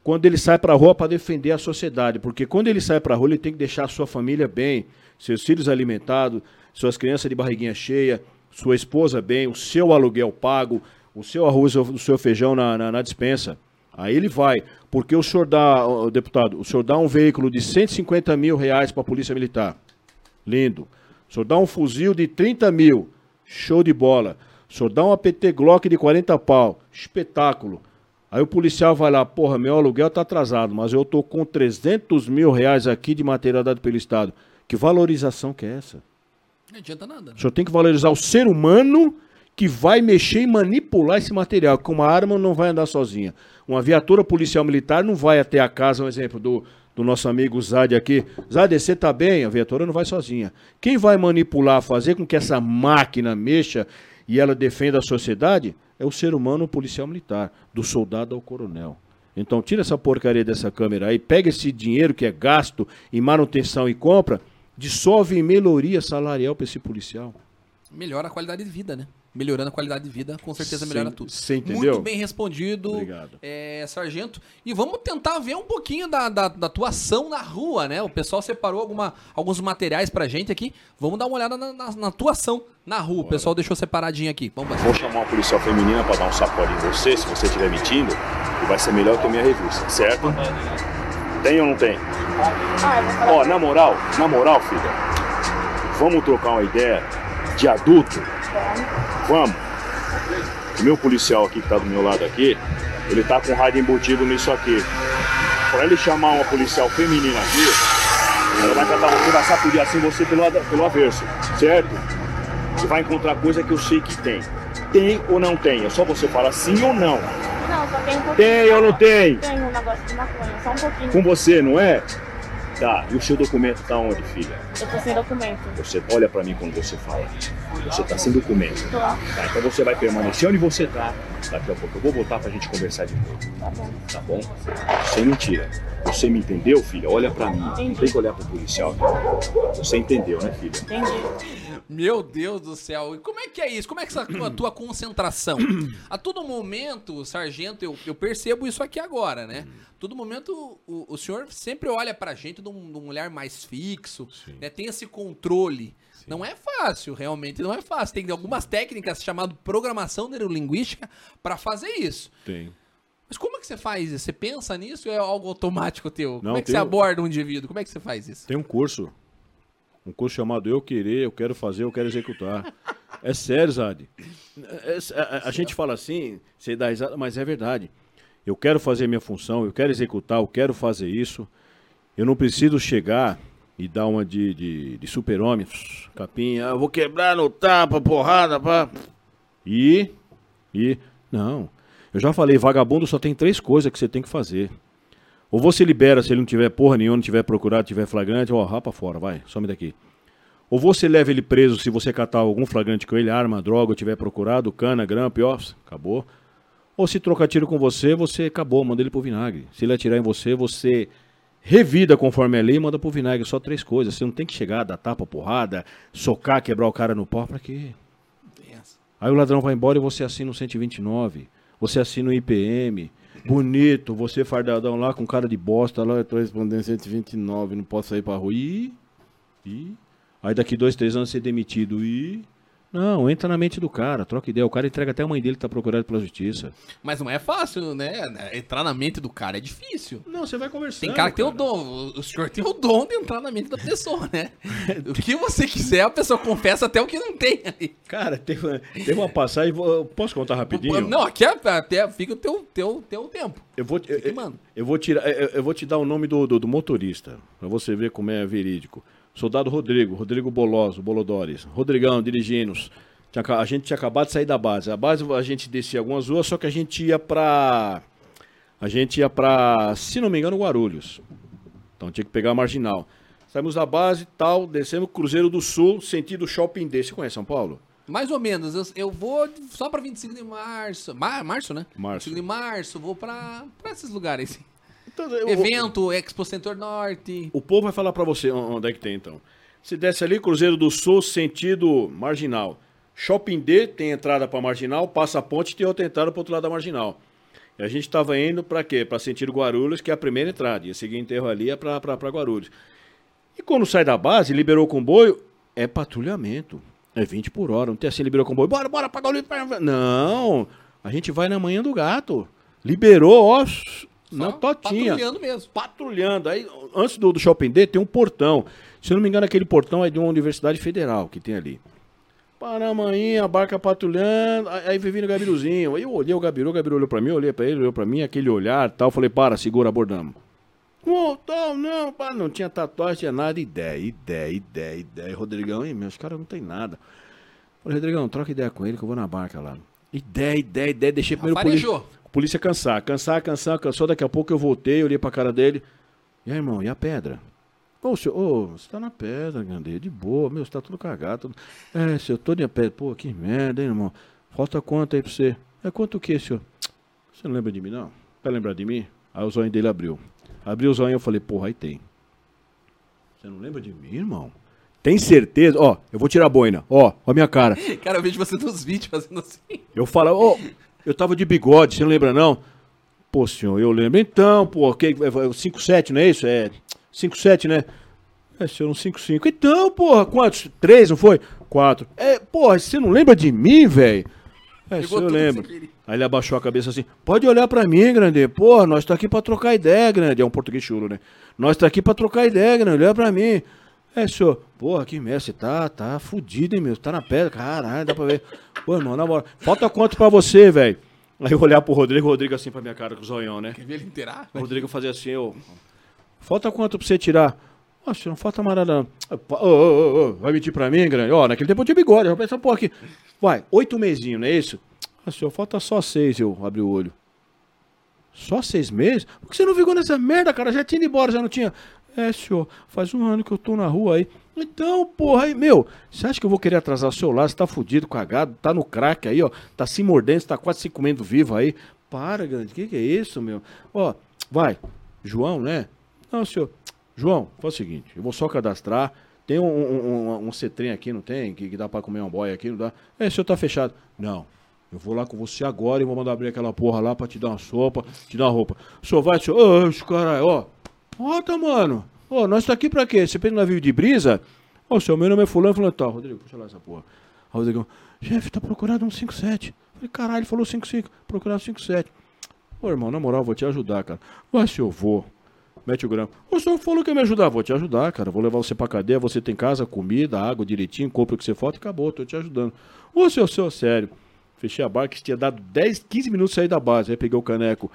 quando ele sai para a rua para defender a sociedade, porque quando ele sai para a rua ele tem que deixar a sua família bem, seus filhos alimentados, suas crianças de barriguinha cheia, sua esposa bem, o seu aluguel pago, o seu arroz, o seu feijão na, na, na dispensa. Aí ele vai, porque o senhor dá, deputado, o senhor dá um veículo de 150 mil reais para a Polícia Militar. Lindo. O senhor dá um fuzil de 30 mil. Show de bola. O senhor dá um APT Glock de 40 pau. Espetáculo. Aí o policial vai lá, porra, meu aluguel tá atrasado, mas eu tô com 300 mil reais aqui de material dado pelo Estado. Que valorização que é essa? Não adianta nada. Né? O senhor tem que valorizar o ser humano que vai mexer e manipular esse material, que uma arma não vai andar sozinha. Uma viatura policial militar não vai até a casa, um exemplo do, do nosso amigo Zad aqui. Zad, você tá bem? A viatura não vai sozinha. Quem vai manipular, fazer com que essa máquina mexa e ela defenda a sociedade é o ser humano o policial militar, do soldado ao coronel. Então tira essa porcaria dessa câmera aí, pega esse dinheiro que é gasto em manutenção e compra, dissolve em melhoria salarial para esse policial. Melhora a qualidade de vida, né? Melhorando a qualidade de vida, com certeza melhora Cê- tudo. entendeu? Muito bem respondido, Obrigado. é, Sargento. E vamos tentar ver um pouquinho da, da, da tua ação na rua, né? O pessoal separou alguma, alguns materiais pra gente aqui. Vamos dar uma olhada na, na, na tua ação na rua. O pessoal deixou separadinho aqui. Vamos. Vou chamar uma policial feminina pra dar um sacode em você, se você estiver mentindo, e vai ser melhor que a minha revista, certo? Tem ou não tem? Ó, na moral, na moral, filha, vamos trocar uma ideia de adulto? Vamos. O meu policial aqui que tá do meu lado aqui, ele tá com rádio embutido nisso aqui. Pra ele chamar uma policial feminina aqui, ela vai catar você, vai sacudir assim você pelo, pelo avesso, certo? Você vai encontrar coisa que eu sei que tem. Tem ou não tem? É só você falar sim ou não. Não, só tem um pouquinho. Tem ou não tem? Tem um negócio de maconha, só um pouquinho. Com você, não é? Tá. E o seu documento tá onde, filha? Eu tô sem documento. Você olha pra mim quando você fala. Você tá sem documento. Tô. Tá, então você vai permanecer onde você tá. Daqui a pouco eu vou voltar pra gente conversar de novo. Tá bom. Tá bom? Sem mentira. Você me entendeu, filha? Olha pra mim. Não Entendi. tem que olhar pro policial. Você entendeu, né, filha? Entendi. Meu Deus do céu. E como é que é isso? Como é que essa a tua concentração? A todo momento, sargento, eu, eu percebo isso aqui agora, né? A todo momento, o, o senhor sempre olha pra gente de um, de um olhar mais fixo, né? Tem esse controle. Não é fácil, realmente não é fácil. Tem algumas técnicas chamadas programação neurolinguística pra fazer isso. Tem. Mas como é que você faz isso? Você pensa nisso ou é algo automático teu? como Não, é que você um- aborda um indivíduo? Como é que você faz isso? Tem um curso. Um curso chamado Eu Querer, Eu Quero Fazer, Eu Quero Executar. É sério, Zad. É- é- a, a gente fala assim, você dá risada, mas é verdade. Eu quero fazer minha função, eu quero executar, eu quero fazer isso. Eu não preciso chegar e dar uma de, de, de super-homem, capinha, eu vou quebrar no tapa, porrada, pá. E, e, não. Eu já falei, vagabundo só tem três coisas que você tem que fazer. Ou você libera se ele não tiver porra nenhuma, não tiver procurado, tiver flagrante, ó, rapa fora, vai, some daqui. Ou você leva ele preso se você catar algum flagrante com ele, arma, droga, ou tiver procurado, cana, grampo, ó, acabou. Ou se trocar tiro com você, você acabou, manda ele pro vinagre. Se ele atirar em você, você revida conforme a lei e manda pro vinagre. Só três coisas. Você não tem que chegar, dar tapa, porrada, socar, quebrar o cara no pau, pra quê? Aí o ladrão vai embora e você assina o 129. Você assina o IPM. Bonito, você fardadão lá com cara de bosta lá, eu tô respondendo 129, não posso sair pra rua. Ih, ih. Aí daqui dois, três anos ser demitido. Ih. Não, entra na mente do cara, troca ideia. O cara entrega até a mãe dele que tá procurado pela justiça. Mas não é fácil, né? Entrar na mente do cara é difícil. Não, você vai conversando. Tem cara que tem o dom. O senhor tem o dom de entrar na mente da pessoa, né? (laughs) O que você quiser, a pessoa confessa até o que não tem ali. Cara, teve, uma- teve uma passagem. Posso contar rapidinho? Não, aqui é, até fica o teu, teu, teu tempo. Eu vou, eu, eu- eu vou tirar, eu, eu vou te dar o nome do, do, do motorista, pra você ver como é verídico. Soldado Rodrigo, Rodrigo Boloso, Bolodores. Rodrigão, dirigindo. Tinha aca- A gente tinha acabado de sair da base. A base a gente descia algumas ruas, só que a gente ia pra. A gente ia pra, se não me engano, Guarulhos. Então tinha que pegar a marginal. Saímos da base tal, descemos Cruzeiro do Sul, sentido Shopping D. Você conhece São Paulo? Mais ou menos. Eu, eu vou só pra 25 de março. Mar, março, né? Março. 25 de março, vou pra, pra esses lugares. Então, eu- Evento, Expo Center Norte. O povo vai falar pra você on- onde é que tem então. Se desce ali, Cruzeiro do Sul, sentido marginal. Shopping D tem entrada pra marginal, passa a ponte e tem outra entrada pro outro lado da marginal. E a gente tava indo pra quê? Pra sentido Guarulhos, que é a primeira entrada. E a seguinte enterro ali é pra Guarulhos. E quando sai da base, liberou o comboio, é patrulhamento. É 20 por hora. Não tem assim, liberou o comboio. Bora, bora, pagar o livro. Não. A gente vai na manhã do gato. Liberou, ó, na Só totinha Patrulhando mesmo. patrulhando. Aí, antes do, do Shopping D, tem um portão. Se eu não me engano, aquele portão é de uma universidade federal que tem ali. Para amanhã, a barca patrulhando. Aí veio vindo o Gabiruzinho. Aí eu olhei o Gabiru, o Gabiru olhou pra mim, eu olhei pra ele, olhou pra mim, aquele olhar tal. Falei, para, segura, abordamos. Não, tal, não, pá, não tinha tatuagem, tinha nada. Ideia, ideia, ideia, ideia. Rodrigão, ei, meus caras não tem nada. Falei, Rodrigão, troca ideia com ele que eu vou na barca lá. Ideia, ideia, ideia. Deixei primeiro o polícia, cansar. Cansar, cansar, cansou. Daqui a pouco eu voltei, olhei pra cara dele. E aí, irmão, e a pedra? Ô, senhor, ô, você tá na pedra, Gandê, de boa, meu, você tá tudo cagado. Tudo... É, senhor, tô de pedra. Pô, que merda, hein, irmão? Falta quanto aí pra você? É quanto o quê, senhor? Você não lembra de mim, não? Quer lembrar de mim? Aí o zóio dele abriu. Abriu o zóio e eu falei, porra, aí tem. Você não lembra de mim, irmão? Tem certeza? Ó, eu vou tirar a boina. Ó, ó a minha cara. (laughs) Cara, eu vejo você nos vídeos fazendo assim. Eu falo, ó, eu tava de bigode, você não lembra não? Pô, senhor, eu lembro. Então, pô, que, é, 5-7, não é isso? É 5-7, né? É, senhor, um 5-5. Então, porra, quantos? Três, não foi? Quatro. É, porra, você não lembra de mim, velho? É, Pegou senhor, eu lembro. Aí ele abaixou a cabeça assim, pode olhar pra mim, grande. Porra, nós tá aqui pra trocar ideia, grande. É um português chulo, né? Nós tá aqui pra trocar ideia, grande. Olha pra mim. É, senhor. Porra, que merda, você tá, tá fudido, hein, meu? Tá na pedra, caralho, dá pra ver. Pô, irmão, na moral. Falta quanto pra você, velho? Aí eu olhar pro Rodrigo, o Rodrigo assim pra minha cara com o zoião, né? Quer ver ele inteirar? O Rodrigo fazia assim, eu. Falta quanto pra você tirar? Nossa, não falta mais nada. não. Ô, ô, ô, ô, vai mentir pra mim, grande? Ó, naquele tempo eu tinha bigode. Eu pensava, pô, aqui. Vai, oito mesinhos, não é isso? Ah, senhor, falta só seis, eu abri o olho. Só seis meses? Por que você não ficou nessa merda, cara? Já tinha ido embora, já não tinha. É, senhor, faz um ano que eu tô na rua aí. Então, porra, aí, meu, você acha que eu vou querer atrasar seu lado? Você tá fudido, cagado, tá no crack aí, ó. Tá se mordendo, tá quase se comendo vivo aí. Para, grande, que que é isso, meu? Ó, vai, João, né? Não, senhor. João, faz o seguinte, eu vou só cadastrar. Tem um, um, um, um cetrem aqui, não tem? Que, que dá pra comer um boy aqui, não dá? É, senhor tá fechado. Não. Eu vou lá com você agora e vou mandar abrir aquela porra lá pra te dar uma sopa, te dar uma roupa. O senhor vai, senhor. Ô, esse caralho, ó. Bota, mano. Ô, nós tá aqui pra quê? Você pensa no navio de brisa? Ô, seu meu nome é fulano, fulano, tá. Rodrigo, puxa lá essa porra. Aí o Rodrigão, chefe, tá procurado um 57. Falei, caralho, ele falou 55, procurado um 57. Ô, irmão, na moral, vou te ajudar, cara. Vai, se eu vou. Mete o grampo. O senhor falou que ia me ajudar. Vou te ajudar, cara. Vou levar você pra cadeia. Você tem casa, comida, água direitinho, compra o que você falta e acabou. Tô te ajudando. Ô, senhor, senhor, sério. Fechei a barca, tinha dado 10, 15 minutos sair da base. Aí peguei o caneco.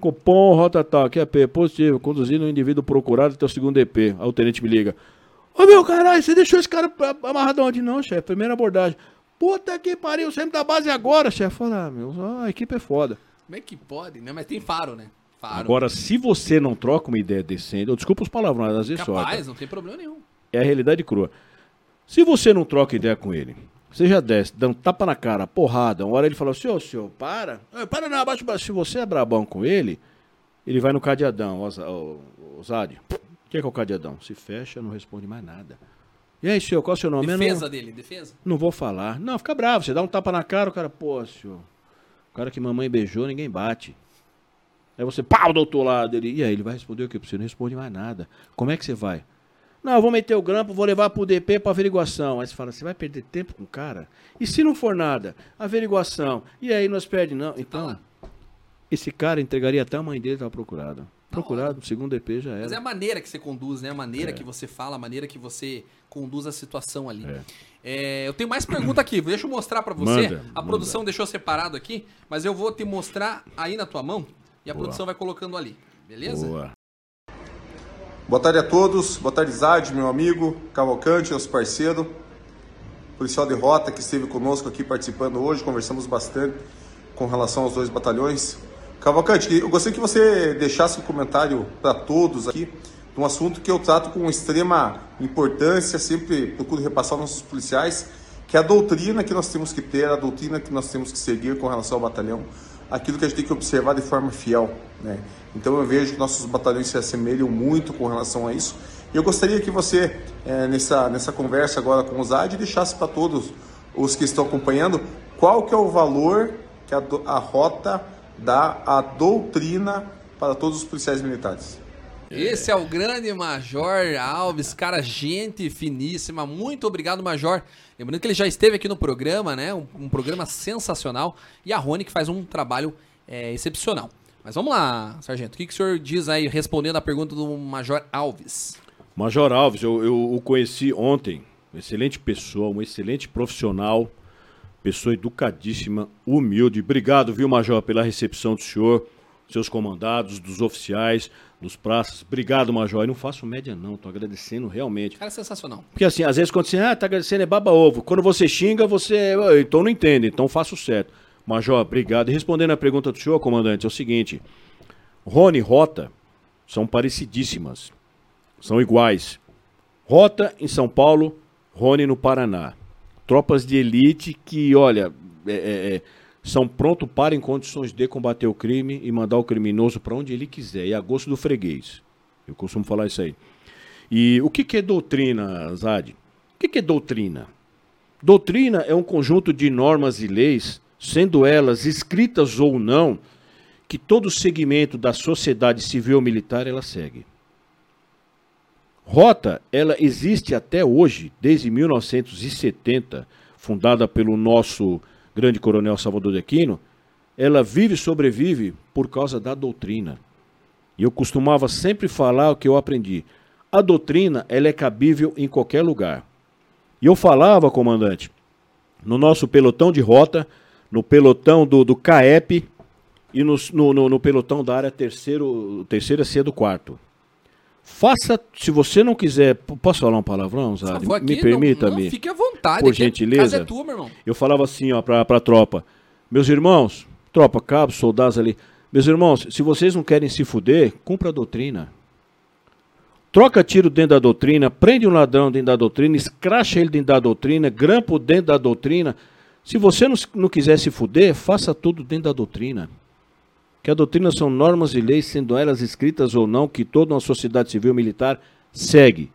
Copom, rota tal, QAP, positivo, conduzindo o indivíduo procurado até o segundo EP. Aí o tenente me liga. Ô meu caralho, você deixou esse cara amarrado onde? Não, chefe, primeira abordagem. Puta que pariu, sempre da base agora, chefe. Fala, ah, meu, a equipe é foda. Como é que pode, né? Mas tem faro, né? Faro. Agora, se você não troca uma ideia decente, eu desculpa os palavrões, às vezes só. Capaz, não tem problema nenhum. É a realidade crua. Se você não troca ideia com ele, você já desce, dá um tapa na cara, porrada, uma hora ele fala, senhor, senhor, para. "Ei, Para não, abaixa o. Se você é brabão com ele, ele vai no cadeadão, Zad. O que é, que é o cadeadão? Se fecha, não responde mais nada. E aí, senhor, qual é o seu nome? Defesa não, dele, defesa. não vou falar. Não, fica bravo, você dá um tapa na cara, o cara, pô, senhor. O cara que mamãe beijou, ninguém bate. Aí você, pau, do outro lado. Ele, e aí, ele vai responder o quê? Você não responde mais nada. Como é que você vai? Não, eu vou meter o grampo, vou levar pro DP pra averiguação. Aí você fala, você vai perder tempo com o cara? E se não for nada? Averiguação. E aí nós perde não. Então, lá. esse cara entregaria até a mãe dele tava procurado. Procurado, segundo DP já Mas é era. a maneira que você conduz, né? A maneira que você fala, a maneira que você conduz a situação ali. É, eu tenho mais pergunta aqui, deixa eu mostrar pra você. Manda, a produção deixou separado aqui, mas eu vou te mostrar aí na tua mão e a Boa. produção vai colocando ali. Beleza? Boa. Boa tarde a todos, boa tarde Zad, meu amigo, Cavalcante, nosso parceiro, policial de rota que esteve conosco aqui participando hoje, conversamos bastante com relação aos dois batalhões. Cavalcante, eu gostaria que você deixasse um comentário para todos aqui de um assunto que eu trato com extrema importância, sempre procuro repassar aos nossos policiais, que é a doutrina que nós temos que ter, a doutrina que nós temos que seguir com relação ao batalhão, aquilo que a gente tem que observar de forma fiel. Né? Então eu vejo que nossos batalhões se assemelham muito com relação a isso. E eu gostaria que você, eh, nessa, nessa conversa agora com o Zad, deixasse para todos os que estão acompanhando qual que é o valor que a, a rota dá à doutrina para todos os policiais militares. Esse é o grande Major Alves, cara, gente finíssima. Muito obrigado, Major. Lembrando que ele já esteve aqui no programa, né? Um, um programa sensacional. E a Rony que faz um trabalho é, excepcional. Mas vamos lá, Sargento. O que, que o senhor diz aí, respondendo a pergunta do Major Alves? Major Alves, eu, eu o conheci ontem. Uma excelente pessoa, um excelente profissional, pessoa educadíssima, humilde. Obrigado, viu, Major, pela recepção do senhor, seus comandados, dos oficiais, dos praças. Obrigado, Major. Eu não faço média, não, tô agradecendo realmente. Cara, sensacional. Porque assim, às vezes quando você, ah, tá agradecendo é baba-ovo. Quando você xinga, você, "Ah, então não entende, então faço certo. Major, obrigado. E respondendo a pergunta do senhor, comandante, é o seguinte: Rony e Rota são parecidíssimas, são iguais. Rota em São Paulo, Rony no Paraná. Tropas de elite que, olha, é, é, é, são pronto para, em condições de combater o crime e mandar o criminoso para onde ele quiser. E a gosto do freguês. Eu costumo falar isso aí. E o que, que é doutrina, Zad? O que, que é doutrina? Doutrina é um conjunto de normas e leis, sendo elas escritas ou não, que todo segmento da sociedade civil ou militar ela segue. Rota, ela existe até hoje, desde 1970, fundada pelo nosso grande coronel Salvador de Aquino, ela vive e sobrevive por causa da doutrina. E eu costumava sempre falar o que eu aprendi. A doutrina, ela é cabível em qualquer lugar. E eu falava, comandante, no nosso pelotão de rota, no pelotão do, do CAEP e no, no, no pelotão da área terceiro, terceira C do quarto. Faça, se você não quiser, posso falar um palavrão, favor, Me permita, me. fique à vontade. Por a gentileza. é tua. Eu falava assim, ó, pra, pra tropa. Meus irmãos, tropa, cabos, soldados ali. Meus irmãos, se vocês não querem se fuder, cumpra a doutrina. Troca tiro dentro da doutrina, prende um ladrão dentro da doutrina, escracha ele dentro da doutrina, grampo dentro da doutrina. Se você não, não quiser se fuder, faça tudo dentro da doutrina. Que a doutrina são normas e leis, sendo elas escritas ou não, que toda uma sociedade civil militar segue.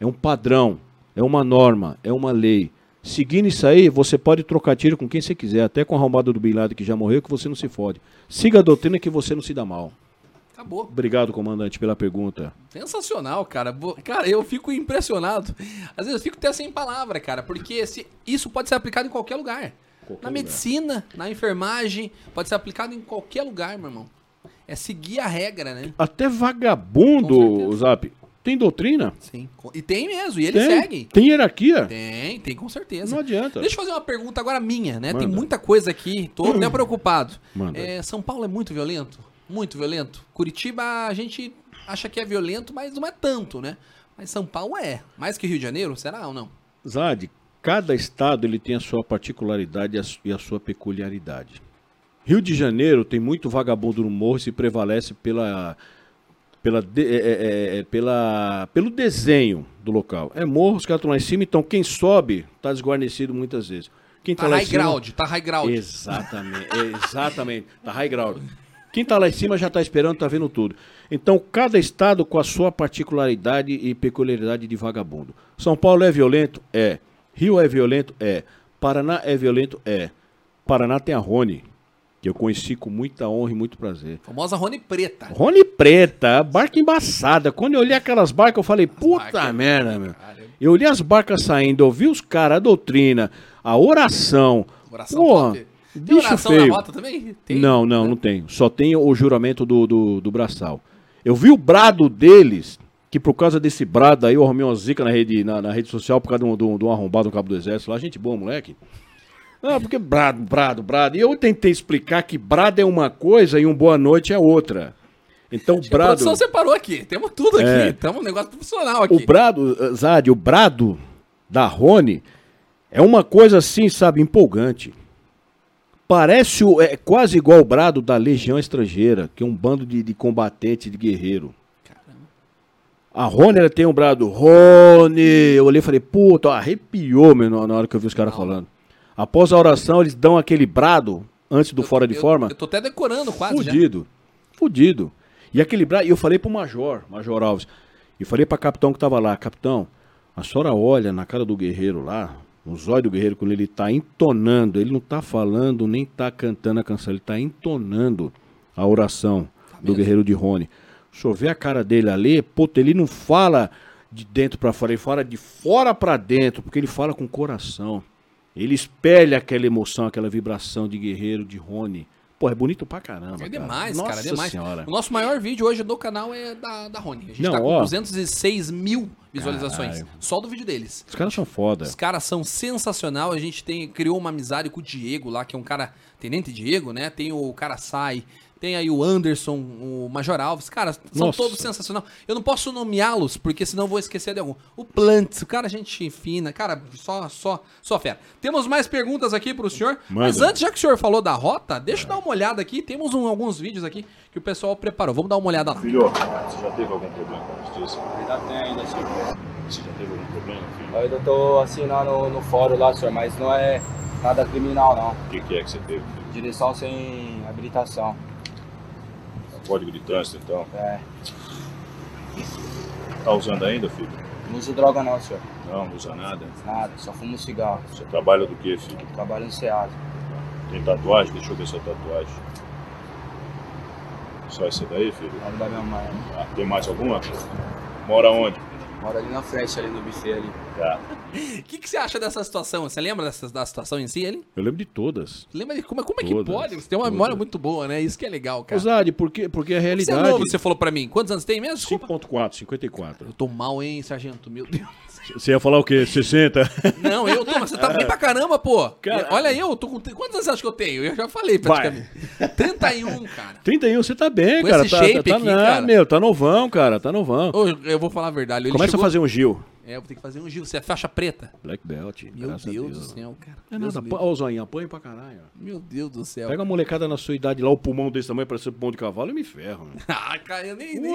É um padrão, é uma norma, é uma lei. Seguindo isso aí, você pode trocar tiro com quem você quiser, até com a arrombada do Bin Laden que já morreu, que você não se fode. Siga a doutrina que você não se dá mal. Acabou. Obrigado, comandante, pela pergunta. Sensacional, cara. Cara, eu fico impressionado. Às vezes eu fico até sem palavra, cara, porque se- isso pode ser aplicado em qualquer lugar. Qualquer na lugar. medicina, na enfermagem, pode ser aplicado em qualquer lugar, meu irmão. É seguir a regra, né? Até vagabundo. Zap, tem doutrina? Sim. E tem mesmo, e ele tem. segue. Tem hierarquia? Tem, tem com certeza. Não adianta. Deixa eu fazer uma pergunta agora minha, né? Tem Manda. muita coisa aqui, tô (clears throat) até preocupado. Manda. É, São Paulo é muito violento? Muito violento. Curitiba a gente acha que é violento, mas não é tanto, né? Mas São Paulo é. Mais que Rio de Janeiro, será ou não? Zad, cada estado ele tem a sua particularidade e a su- a sua peculiaridade. Rio de Janeiro tem muito vagabundo no morro e se prevalece pela, pela, de- é, é, é, pela, pelo desenho do local. É morro, os caras estão lá em cima, então quem sobe está desguarnecido muitas vezes. Quem Tá lá em high cima- ground, tá high ground. Exatamente, exatamente. Tá high ground. Quem tá lá em cima já tá esperando, tá vendo tudo. Então, cada estado com a sua particularidade e peculiaridade de vagabundo. São Paulo é violento? É. Rio é violento? É. Paraná é violento? É. Paraná tem a Rony, que eu conheci com muita honra e muito prazer. Famosa Rony Preta. Rony Preta, barca embaçada. Quando eu olhei aquelas barcas, eu falei, puta barcas- merda, meu. Eu olhei as barcas saindo, eu vi os caras, a doutrina, a oração. Oração Porra, top. Tem bicho oração feio. na rota também? Tem? Não, não, não tem. Só tem o juramento do, do, do braçal. Eu vi o brado deles, que por causa desse brado aí, eu arrumei uma zica na rede, na, na rede social por causa de um, de um- de um arrombado no cabo do exército lá. Gente boa, moleque. Ah, porque brado, brado, brado. E eu tentei explicar que brado é uma coisa e um boa noite é outra. Então, A brado. produção separou aqui. Temos tudo aqui. É. Temos um negócio profissional aqui. O brado, Zad, o brado da Rony é uma coisa assim, sabe, empolgante. Parece o, é quase igual o brado da Legião Estrangeira, que é um bando de, de combatente, de guerreiro. A Rony, ela tem um brado, Rony. Eu olhei e falei, puta, arrepiou, meu, na hora que eu vi os caras falando. Após a oração, eles dão aquele brado, antes do fora de Eu- forma. Eu tô até decorando quase já. Fudido. Fudido. E aquele braço, e eu falei pro Major, Major Alves, e falei pra capitão que tava lá, capitão, a senhora olha na cara do guerreiro lá, nos olhos do guerreiro, quando ele tá entonando, ele não tá falando, nem tá cantando a canção, ele tá entonando a oração do guerreiro de Rony. O senhor vê a cara dele ali, puta, ele não fala de dentro pra fora, ele fala de fora pra dentro, porque ele fala com o coração. Ele espelha aquela emoção, aquela vibração de guerreiro de Rony. Pô, é bonito pra caramba. É demais, cara, é Nossa demais. Senhora. O nosso maior vídeo hoje do canal é da, da Rony. A gente Não, tá com ó. 206 mil visualizações. Caralho. Só do vídeo deles. Os caras são foda. Os caras são sensacional. A gente tem, criou uma amizade com o Diego lá, que é um cara. Tenente Diego, né? Tem o cara Sai. Tem aí o Anderson, o Major Alves. Cara, são Nossa. todos sensacional. Eu não posso nomeá-los, porque senão vou esquecer de algum. O Plantz, o cara, gente fina. Cara, só, só, só fera. Temos mais perguntas aqui pro senhor. Mas Manda. antes, já que o senhor falou da rota, deixa eu dar uma olhada aqui. Temos um- alguns vídeos aqui que o pessoal preparou. Vamos dar uma olhada lá. Filho, você já teve algum problema com a justiça? Ainda tem ainda, senhor. Você já teve algum problema, filho? Eu ainda tô assinando no fórum lá, senhor, mas não é nada criminal, não. O que, que é que você teve, filho? Direção sem habilitação. Código de trânsito, então. É. Tá usando ainda, filho? Não uso droga não, senhor. Não, não usa nada. Nada, só fumo cigarro. Você trabalha do que, filho? Trabalho no. Tem tatuagem? Deixa eu ver sua tatuagem. Só essa daí, filho? Nome da minha mãe. Ah, tem mais alguma? Mora onde? Mora ali na frente, ali no buffet ali. Tá. O (laughs) que, que você acha dessa situação? Você lembra dessa, da situação em si, ele? Eu lembro de todas. Lembra de como, como é que Todas, pode? Você tem uma todas. memória muito boa, né? Isso que é legal, cara. Osade, porque, porque a Você é realidade. novo, você falou pra mim. Quantos anos tem mesmo? Desculpa. 5.4, 54. Eu tô mal, hein, sargento? Meu Deus. Você ia falar o quê? 60? Não, eu tô, mas você tá bem pra caramba, pô. Cara- Olha eu, eu tô com. Quantos anos você acha que eu tenho? Eu já falei praticamente. 31, cara. 31, você tá bem, Com cara. esse tá, shape tá, aqui, não, cara. meu, tá novão, cara. Tá novão. Eu- eu vou falar a verdade. Ele Começa chegou- a fazer um Gil. É, eu vou ter que fazer um Gil. Você é faixa preta? Black Belt. Meu a Deus, do céu, cara. É Deus nada, ó, o zoinho, apanha pra caralho. Meu Deus do céu. Pega uma molecada na sua idade lá, o pulmão desse tamanho, parece pulmão de cavalo, e me ferro. (laughs) Ah, cara, eu nem, nem.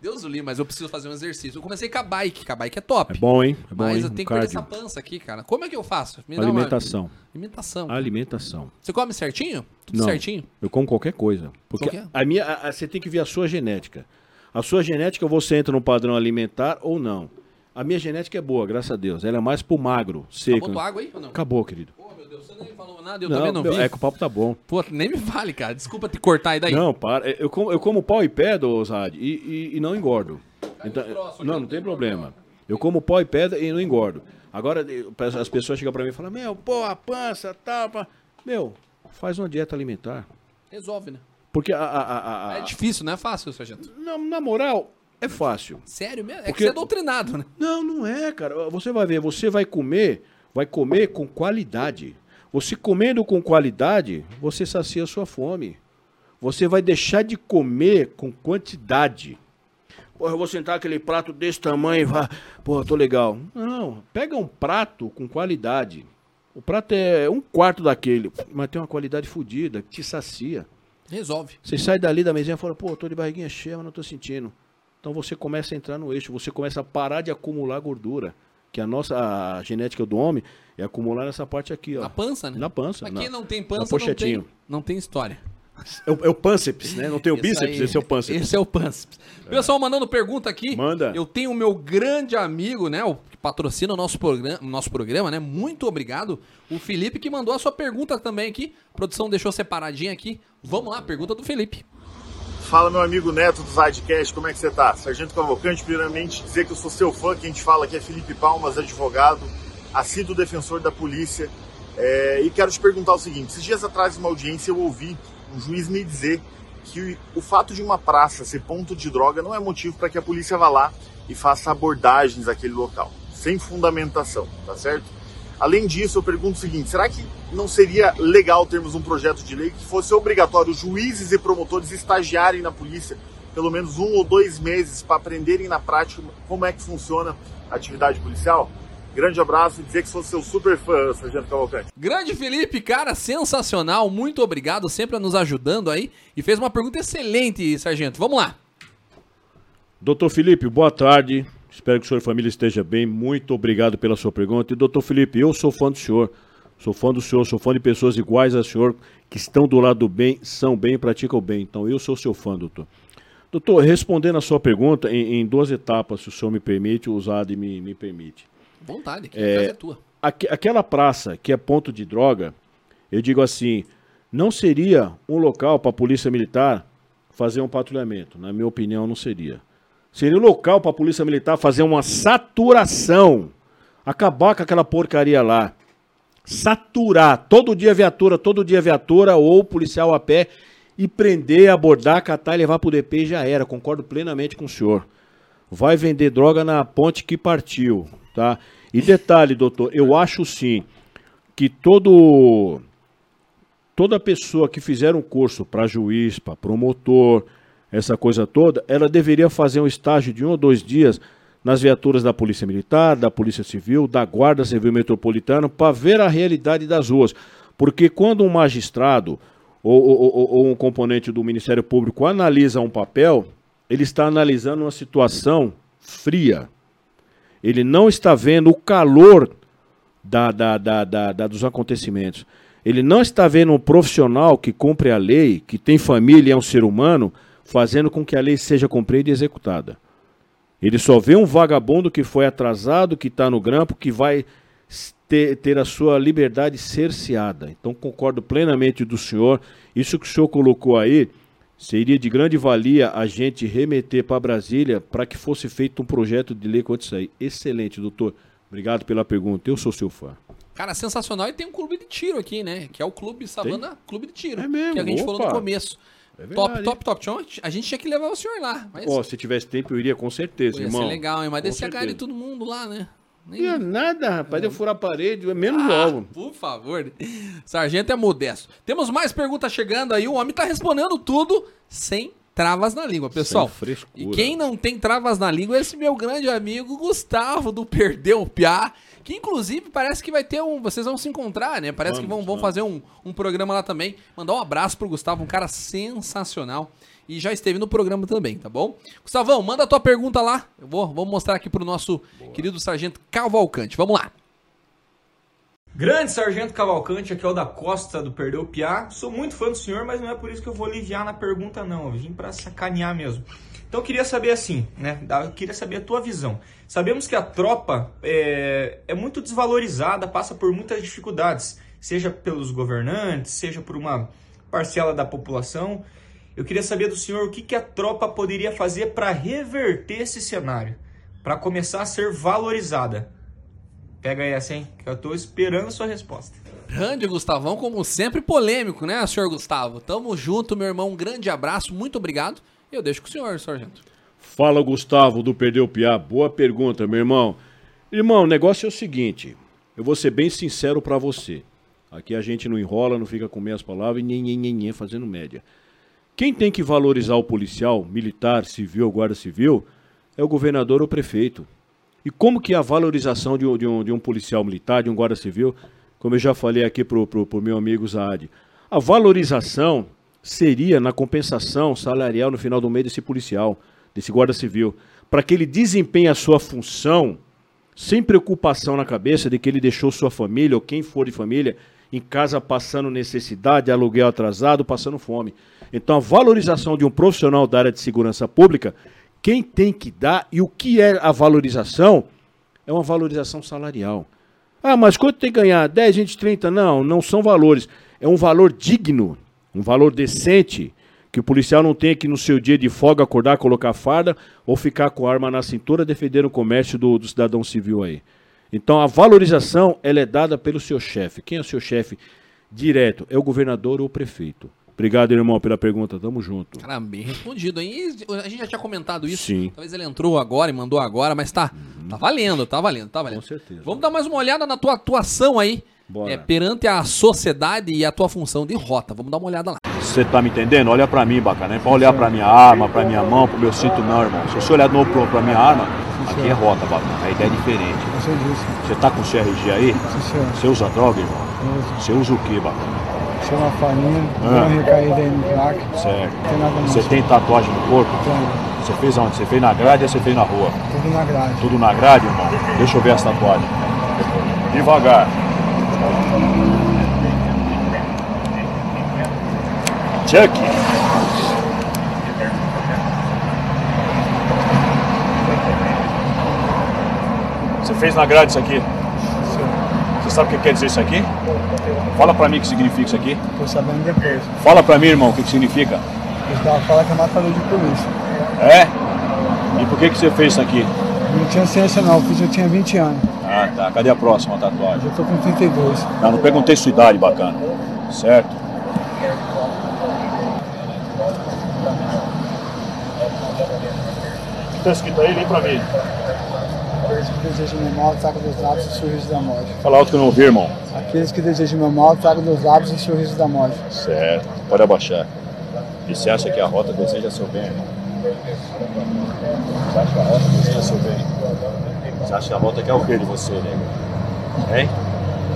Deus o livre, mas eu preciso fazer um exercício. Eu comecei com a bike, que a bike é top. É bom, hein? É bom, mas hein? eu tenho que Um perder essa cardio. pança aqui, cara. Como é que eu faço? Me dá uma- Alimentação. Alimentação. Alimentação. Você come certinho? Tudo Não, certinho? Eu como qualquer coisa. Porque Qualquer? a minha, a- a- você tem que ver a sua genética. A sua genética, você entra no padrão alimentar ou não. A minha genética é boa, graças a Deus. Ela é mais pro magro, seco. Acabou água aí ou não? Acabou, querido. Pô, meu Deus, você nem falou nada, eu não, também não meu, vi. é que o papo tá bom. Pô, nem me vale, cara. Desculpa te cortar aí daí. Não, para. Eu como, eu como pau e pedra, Osad, e, e, e não engordo. Então, troços aqui, não, não tem problema. Eu como pau e pedra e não engordo. Agora, as pessoas chegam pra mim e falam, meu, pô, a pança, tal, pá. Meu, faz uma dieta alimentar. Resolve, né? Porque a... a, a, É difícil, não é fácil, sargento. na, na moral, é fácil. Sério mesmo? É Porque- que você é doutrinado, né? Não, não é, cara. Você vai ver, você vai comer, vai comer com qualidade. Você comendo com qualidade, você sacia a sua fome. Você vai deixar de comer com quantidade. Pô, eu vou sentar aquele prato desse tamanho e vai, pô, tô legal. Não, pega um prato com qualidade. O prato é um quarto daquele, mas tem uma qualidade fodida, que te sacia. Resolve. Você sai dali da mesinha e fala, pô, tô de barriguinha cheia, mas não tô sentindo. Então você começa a entrar no eixo, você começa a parar de acumular gordura. Que a nossa a genética do homem é acumular nessa parte aqui, ó. Na pança, né? Na pança. Mas na- quem não tem pança não pochetinho. tem, não tem história. É o, é o pânceps, né? Não tem o Esse bíceps, aí- esse é o pânceps. Esse é o pânceps. Pessoal mandando pergunta aqui. Manda. Eu tenho o meu grande amigo, né? O que patrocina o nosso programa, nosso programa, né? Muito obrigado. O Felipe que mandou a sua pergunta também aqui. A produção deixou separadinha aqui. Vamos lá, pergunta do Felipe. Fala meu amigo Neto do Zadcast, como é que você tá? Sargento Cavalcante, primeiramente dizer que eu sou seu fã, quem te fala aqui é Felipe Palmas, advogado, assíduo defensor da polícia. É, e quero te perguntar o seguinte, esses dias atrás, numa audiência, eu ouvi um juiz me dizer que o fato de uma praça ser ponto de droga não é motivo para que a polícia vá lá e faça abordagens àquele local, sem fundamentação, tá certo? Além disso, eu pergunto o seguinte: será que não seria legal termos um projeto de lei que fosse obrigatório juízes e promotores estagiarem na polícia pelo menos um ou dois meses para aprenderem na prática como é que funciona a atividade policial? Grande abraço e dizer que sou seu super fã, Sargento Cavalcante. Grande Felipe, cara, sensacional. Muito obrigado, sempre nos ajudando aí. E fez uma pergunta excelente, Sargento. Vamos lá. Doutor Felipe, boa tarde. Espero que o senhor e a família esteja bem. Muito obrigado pela sua pergunta. E, doutor Felipe, eu sou fã do senhor. Sou fã do senhor, sou fã de pessoas iguais a senhor, que estão do lado do bem, são bem e praticam o bem. Então, eu sou seu fã, doutor. Doutor, respondendo a sua pergunta em, em duas etapas, se o senhor me permite, o usado me, me permite. Vontade, que É, é tua. Aque- aquela praça que é ponto de droga, eu digo assim, não seria um local para a polícia militar fazer um patrulhamento. Na minha opinião, não seria. Seria um local para a polícia militar fazer uma saturação, acabar com aquela porcaria lá, saturar todo dia viatura, todo dia viatura ou policial a pé e prender, abordar, catar e levar para o DP já era. Concordo plenamente com o senhor vai vender droga na ponte que partiu, tá? E detalhe, doutor, eu acho sim que todo toda pessoa que fizer um curso para juiz, para promotor, essa coisa toda, ela deveria fazer um estágio de um ou dois dias nas viaturas da Polícia Militar, da Polícia Civil, da Guarda Civil Metropolitana, para ver a realidade das ruas. Porque quando um magistrado ou, ou- ou- ou um componente do Ministério Público analisa um papel, ele está analisando uma situação fria. Ele não está vendo o calor da, da- da- da- da- dos acontecimentos. Ele não está vendo um profissional que cumpre a lei, que tem família e é um ser humano, fazendo com que a lei seja cumprida e executada. Ele só vê um vagabundo que foi atrasado, que está no grampo, que vai ter, ter a sua liberdade cerceada. Então concordo plenamente do senhor. Isso que o senhor colocou aí seria de grande valia a gente remeter para Brasília para que fosse feito um projeto de lei quanto isso aí. Excelente, doutor. Obrigado pela pergunta. Eu sou seu fã. Cara, sensacional. E tem um clube de tiro aqui, né? Que é o Clube Savana Clube de Tiro. É mesmo? Que a gente Opa. falou no começo. É top, verdade, top, top. A gente tinha que levar o senhor lá. Mas Ó, se tivesse tempo eu iria com certeza, ia irmão. ser legal, hein? Mas Com descia a cara de certeza. todo mundo lá, né? Nem- ia nada, rapaz. Eu furar a parede, é menos Ah, logo. por favor. Sargento é modesto. Temos mais perguntas chegando aí. O homem tá respondendo tudo sem travas na língua, pessoal. E quem não tem travas na língua é esse meu grande amigo Gustavo do Perdeu o Piá. Que inclusive parece que vai ter um. Vocês vão se encontrar, né? Parece que vão, Vamos, vão vamos. fazer um, um programa lá também. Mandar um abraço pro Gustavo, um cara sensacional. E já esteve no programa também, tá bom? Gustavão, manda a tua pergunta lá. Eu vou, vou mostrar aqui pro nosso querido sargento Cavalcante. Vamos lá. Grande Sargento Cavalcante, aqui é o da Costa do Perdeu Piá. Sou muito fã do senhor, mas não é por isso que eu vou aliviar na pergunta, não. Eu vim pra sacanear mesmo. Então eu queria saber assim, né? Eu queria saber a tua visão. Sabemos que a tropa é, é muito desvalorizada, passa por muitas dificuldades, seja pelos governantes, seja por uma parcela da população. Eu queria saber do senhor o que, que a tropa poderia fazer para reverter esse cenário, para começar a ser valorizada. Pega essa, hein? Que eu tô esperando a sua resposta. Grande Gustavão, como sempre, polêmico, né, senhor Gustavo? Tamo junto, meu irmão. Um grande abraço, muito obrigado. E eu deixo com o senhor, sargento. Fala, Gustavo, do Perdeu o Piá. Boa pergunta, meu irmão. Irmão, o negócio é o seguinte. Eu vou ser bem sincero pra você. Aqui a gente não enrola, não fica com meias palavras e nhen, nhen, nhen, nhen, fazendo média. Quem tem que valorizar o policial, militar, civil, guarda civil, é o governador ou o prefeito. E como que é a valorização de um, de um, de um policial militar, de um guarda civil, como eu já falei aqui pro, pro meu amigo Zaad, a valorização seria na compensação salarial no final do mês desse policial, desse guarda civil, para que ele desempenhe a sua função sem preocupação na cabeça de que ele deixou sua família ou quem for de família em casa passando necessidade, aluguel atrasado, passando fome. Então a valorização de um profissional da área de segurança pública, quem tem que dar e o que é a valorização é uma valorização salarial. Ah, mas quanto tem que ganhar? 10, 20, 30? Não, não são valores. É um valor digno, um valor decente, que o policial não tenha que no seu dia de folga acordar, colocar farda ou ficar com a arma na cintura defendendo o comércio do, do cidadão civil aí. Então a valorização ela é dada pelo seu chefe. Quem é o seu chefe direto? É o governador ou o prefeito. Obrigado, irmão, pela pergunta. Tamo junto. Cara, bem respondido, hein? E A gente já tinha comentado isso. Sim. Talvez ele entrou agora e mandou agora, mas tá, tá valendo, tá valendo, tá valendo. Com certeza. Vamos dar mais uma olhada na tua atuação aí. Bora. É, perante a sociedade e a tua função de rota. Vamos dar uma olhada lá. Você tá me entendendo? Olha pra mim, bacana. Não pode olhar pra minha arma, pra minha mão, pro meu cinto, não, irmão. Se você olhar de novo pra minha arma, aqui é rota, bacana. A ideia é diferente. Você tá com CRG aí? sim senhor. Você usa droga, irmão? Uso. Você usa o que, bacana? Isso é uma farinha, Ah. uma recaída aí no crack. Certo. Não tem nada mais. Você tem tatuagem no corpo? Tenho, Você fez aonde? Você fez na grade ou você fez na rua? tudo na grade. Tudo na grade, irmão? Deixa eu ver essa tatuagem. Devagar. Chuck. Fez na grade isso aqui? Você sabe o que quer dizer isso aqui? Fala pra mim o que significa isso aqui. Tô sabendo depois. Fala pra mim, irmão, o que que significa. Eles estavam falando que é matador de polícia. É? E por que que você fez isso aqui? Não tinha ciência não, eu fiz eu tinha 20 anos. Ah, tá. Cadê a próxima tatuagem? Eu tô com 32. Não, não perguntei sua idade, bacana. Certo? O que tá escrito aí? Lê pra mim. Aqueles que desejam meu mal, tragam dos lábios e sorriso da morte. Fala alto que eu não ouvi, irmão. Aqueles que desejam meu mal, tragam dos lábios e sorriso da morte. Certo. Pode abaixar. E você acha que a rota deseja seu bem, irmão? Você acha que a rota deseja seu bem? Você acha que a rota quer o que de você, nego? Hein?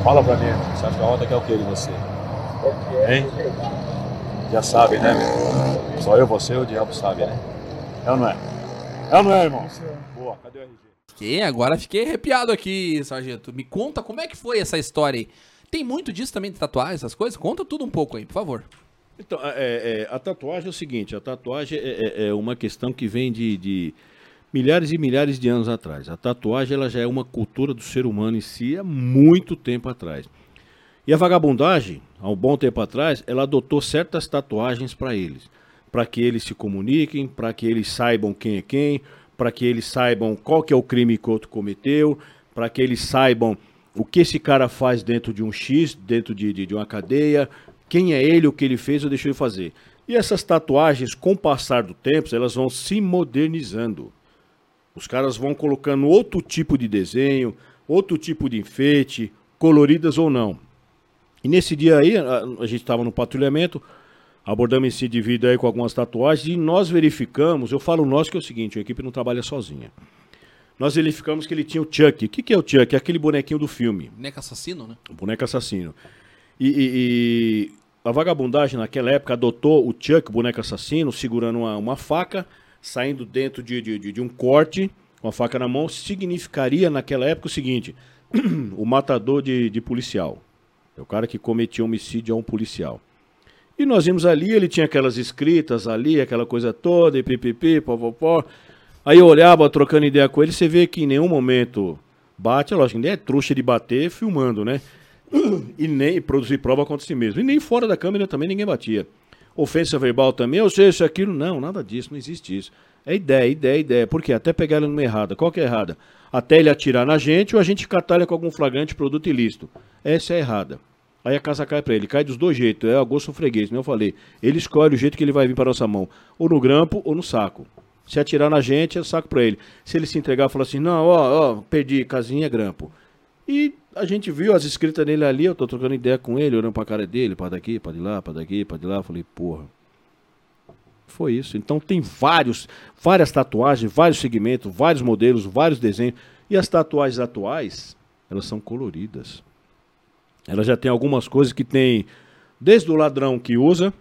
Fala pra mim. Você acha que a rota quer o que de você? Hein? Já sabe, né, meu? Só eu, você e o diabo sabe, né? É ou não é? É ou não é, irmão? Boa, cadê o RG? Fiquei, agora fiquei arrepiado aqui, sargento. Me conta como é que foi essa história aí. Tem muito disso também de tatuagem, essas coisas? Conta tudo um pouco aí, por favor. Então, é, é, a tatuagem é o seguinte, a tatuagem é, é- é uma questão que vem de, de, milhares e milhares de anos atrás. A tatuagem ela já é uma cultura do ser humano em si há muito tempo atrás. E a vagabundagem, há um bom tempo atrás, ela adotou certas tatuagens para eles, para que eles se comuniquem, para que eles saibam quem é quem, para que eles saibam qual que é o crime que outro cometeu, para que eles saibam o que esse cara faz dentro de um X, dentro de, de, de uma cadeia, quem é ele, o que ele fez ou deixou de fazer. E essas tatuagens, com o passar do tempo, elas vão se modernizando. Os caras vão colocando outro tipo de desenho, outro tipo de enfeite, coloridas ou não. E nesse dia aí, a, a gente estava no patrulhamento, abordamos esse indivíduo aí com algumas tatuagens e nós verificamos, eu falo nós que é o seguinte, a equipe não trabalha sozinha. Nós verificamos que ele tinha o Chuck. O que, que é o Chuck? É aquele bonequinho do filme. Boneco assassino, né? O boneco assassino. E, e, e, a vagabundagem naquela época adotou o Chuck, o boneco assassino, segurando uma, uma faca, saindo dentro de, de, de, de um corte, com a faca na mão, significaria naquela época o seguinte: (clears throat) o matador de, de policial. É o cara que cometia homicídio a um policial. E nós vimos ali, ele tinha aquelas escritas ali, aquela coisa toda, e pipipi, pó. Aí eu olhava, trocando ideia com ele, você vê que em nenhum momento bate, é lógico, nem é trouxa de bater filmando, né? (clears throat) E nem produzir prova contra si mesmo. E nem fora da câmera também ninguém batia. Ofensa verbal também, ou seja, isso, aquilo. Não, nada disso, não existe isso. É ideia, ideia, ideia. Por quê? Até pegar ele numa errada. Qual que é errada? Até ele atirar na gente ou a gente catar ele com algum flagrante produto ilícito. Essa é errada. Aí a casa cai para ele. Cai dos dois jeitos. É a gosto freguês, como eu falei. Ele escolhe o jeito que ele vai vir para nossa mão. Ou no grampo ou no saco. Se atirar na gente, é saco pra ele. Se ele se entregar falar assim, não, ó, ó, perdi, casinha, grampo. E a gente viu as escritas dele ali, eu tô trocando ideia com ele, olhando pra cara dele, pra daqui, pra de lá, pra daqui, pra de lá. Falei, porra. Foi isso. Então tem vários, várias tatuagens, vários segmentos, vários modelos, vários desenhos. E as tatuagens atuais, elas são coloridas. Elas já tem algumas coisas que tem, desde o ladrão que usa,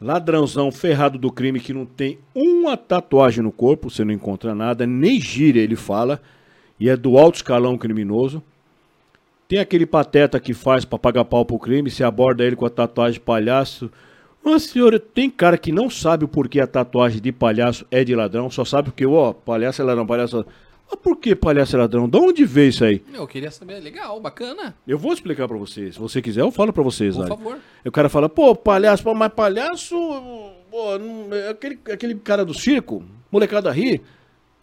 Ladrãozão ferrado do crime que não tem uma tatuagem no corpo, você não encontra nada, nem gíria ele fala, e é do alto escalão criminoso. Tem aquele pateta que faz para pagar pau pro crime, se aborda ele com a tatuagem de palhaço. Mas senhora, tem cara que não sabe o porquê a tatuagem de palhaço é de ladrão, só sabe porque, ó, palhaço é ladrão, palhaço. Mas por que palhaço é ladrão? De onde veio isso aí? Eu queria saber, legal, bacana. Eu vou explicar pra vocês. Se você quiser, eu falo pra vocês. Por Ari. favor. E o cara fala, pô, palhaço, mas palhaço. Pô, não- é aquele, aquele cara do circo, molecada ri,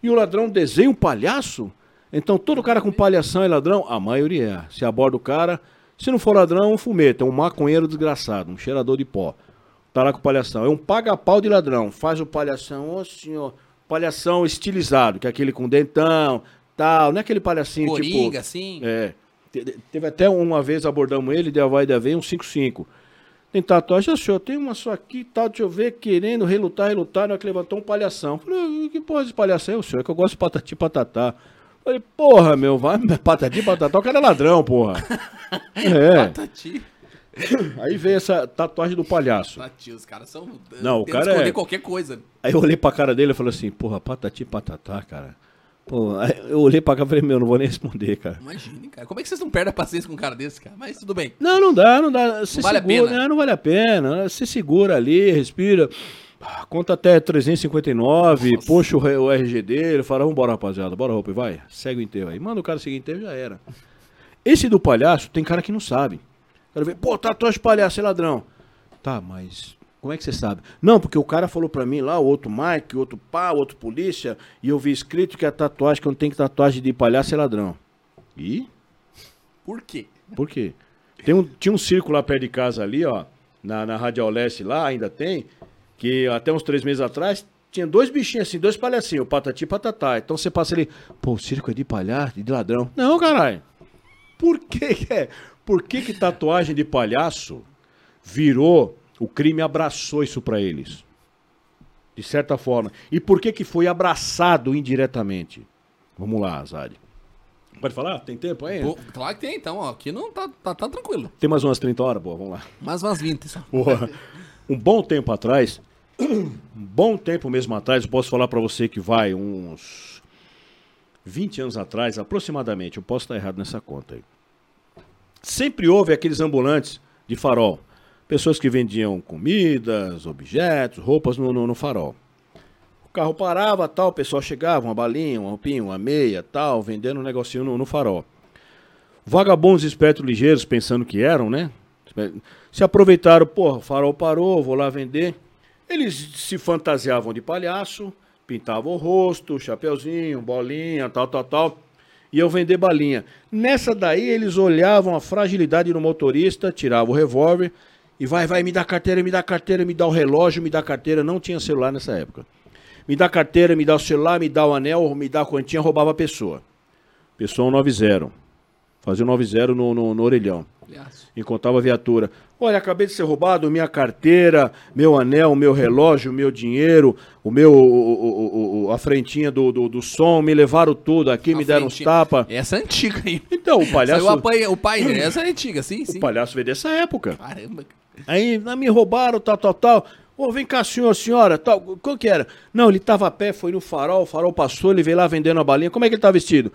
e o ladrão desenha um palhaço? Então todo cara com palhação é ladrão? A maioria é. Se aborda o cara, se não for ladrão, um fumeta, um maconheiro desgraçado, um cheirador de pó. Tá lá com palhação. É um paga-pau de ladrão. Faz o palhação, ô senhor. Palhação estilizado, que é aquele com dentão, tal. Não é aquele palhacinho Coringa, tipo. assim. É. Te- te- Teve até uma vez abordamos ele, deu vai da vez, um 5-5. Tem tatuagem, "Ah, senhor, tem uma só aqui tal, deixa eu ver, querendo relutar, relutar, na hora que levantou um palhação. Falei, "Ah, que porra de palhação é o senhor? É que eu gosto de patati patatá. Falei, porra, meu, vai, (laughs) patati patatá, o cara é ladrão, porra. (laughs) É. Patati. (coughs) Aí veio essa tatuagem do palhaço. Os caras são. Não, o cara esconder é- qualquer coisa. Aí eu olhei pra cara dele e falei assim, porra, patati patatá, cara. Pô, aí eu olhei pra cá e falei, meu, não vou nem responder, cara. Imagine, cara. Como é que vocês não perdem a paciência com um cara desse, cara? Mas tudo bem. Não, não dá, não dá. Você vale a segura, pena. né? Não vale a pena. Você segura ali, respira. Ah, Conta até 359, puxa o, RG dele, fala, vambora, rapaziada, bora, roupa, e vai. Segue o enterro aí. Manda o cara seguir o enterro, já era. Esse do palhaço, tem cara que não sabe. O vê, pô, tatuagem de palhaço, é ladrão. Tá, mas como é que você sabe? Não, porque o cara falou pra mim lá, o outro Mike, o outro pá, o outro polícia, e eu vi escrito que a tatuagem, que eu não tenho tatuagem de palhaço, é ladrão. E? Por quê? Por quê? Tem um, tinha um circo lá perto de casa ali, ó, na, na Radial Leste lá, ainda tem, que até uns três meses atrás tinha dois bichinhos assim, dois palhacinhos, o patati e patatá. Então você passa ali, pô, o circo é de palhaço, de ladrão. Não, caralho. Por que que é? Por que que tatuagem de palhaço virou, o crime abraçou isso pra eles? De certa forma. E por que que foi abraçado indiretamente? Vamos lá, Azari. Pode falar? Tem tempo aí? Pô, claro que tem, então, ó. Aqui não tá, tá, tá tranquilo. Tem mais umas 30 horas? Boa, vamos lá. Mais umas 20 só. Porra. Um bom tempo atrás, (coughs) um bom tempo mesmo atrás, eu posso falar pra você que vai uns 20 anos atrás, aproximadamente, eu posso estar errado nessa conta aí. Sempre houve aqueles ambulantes de farol. Pessoas que vendiam comidas, objetos, roupas no, no- no farol. O carro parava, tal, o pessoal chegava, uma balinha, um roupinha, uma meia, tal, vendendo um negocinho no, no farol. Vagabundos espertos ligeiros, pensando que eram, né? Se aproveitaram, porra, o farol parou, vou lá vender. Eles se fantasiavam de palhaço, pintavam o rosto, chapeuzinho, bolinha, tal, tal, tal. Iam vender balinha. Nessa daí, eles olhavam a fragilidade do motorista, tiravam o revólver e vai, vai, me dá carteira, me dá carteira, me dá o relógio, me dá carteira. Não tinha celular nessa época. Me dá carteira, me dá o celular, me dá o anel, me dá a quantia, roubava a pessoa. Pessoa 90. Fazia o 90 no, no, no orelhão. Encontrava a viatura. Olha, acabei de ser roubado, minha carteira, meu anel, meu relógio, meu dinheiro, o meu, o, o, o, a frentinha do, do, do, som, me levaram tudo aqui, A me deram uns frentinha. tapas. Essa é antiga aí. Então, o palhaço... Saiu pai, o pai dele, essa é antiga, sim, sim. O palhaço veio dessa época. Caramba. Aí ah, me roubaram, tal, tal, tal. Ô, vem cá, senhor, senhora, tal. Qual que era? Não, ele tava a pé, foi no farol, o farol passou, ele veio lá vendendo a balinha. Como é que ele tá vestido?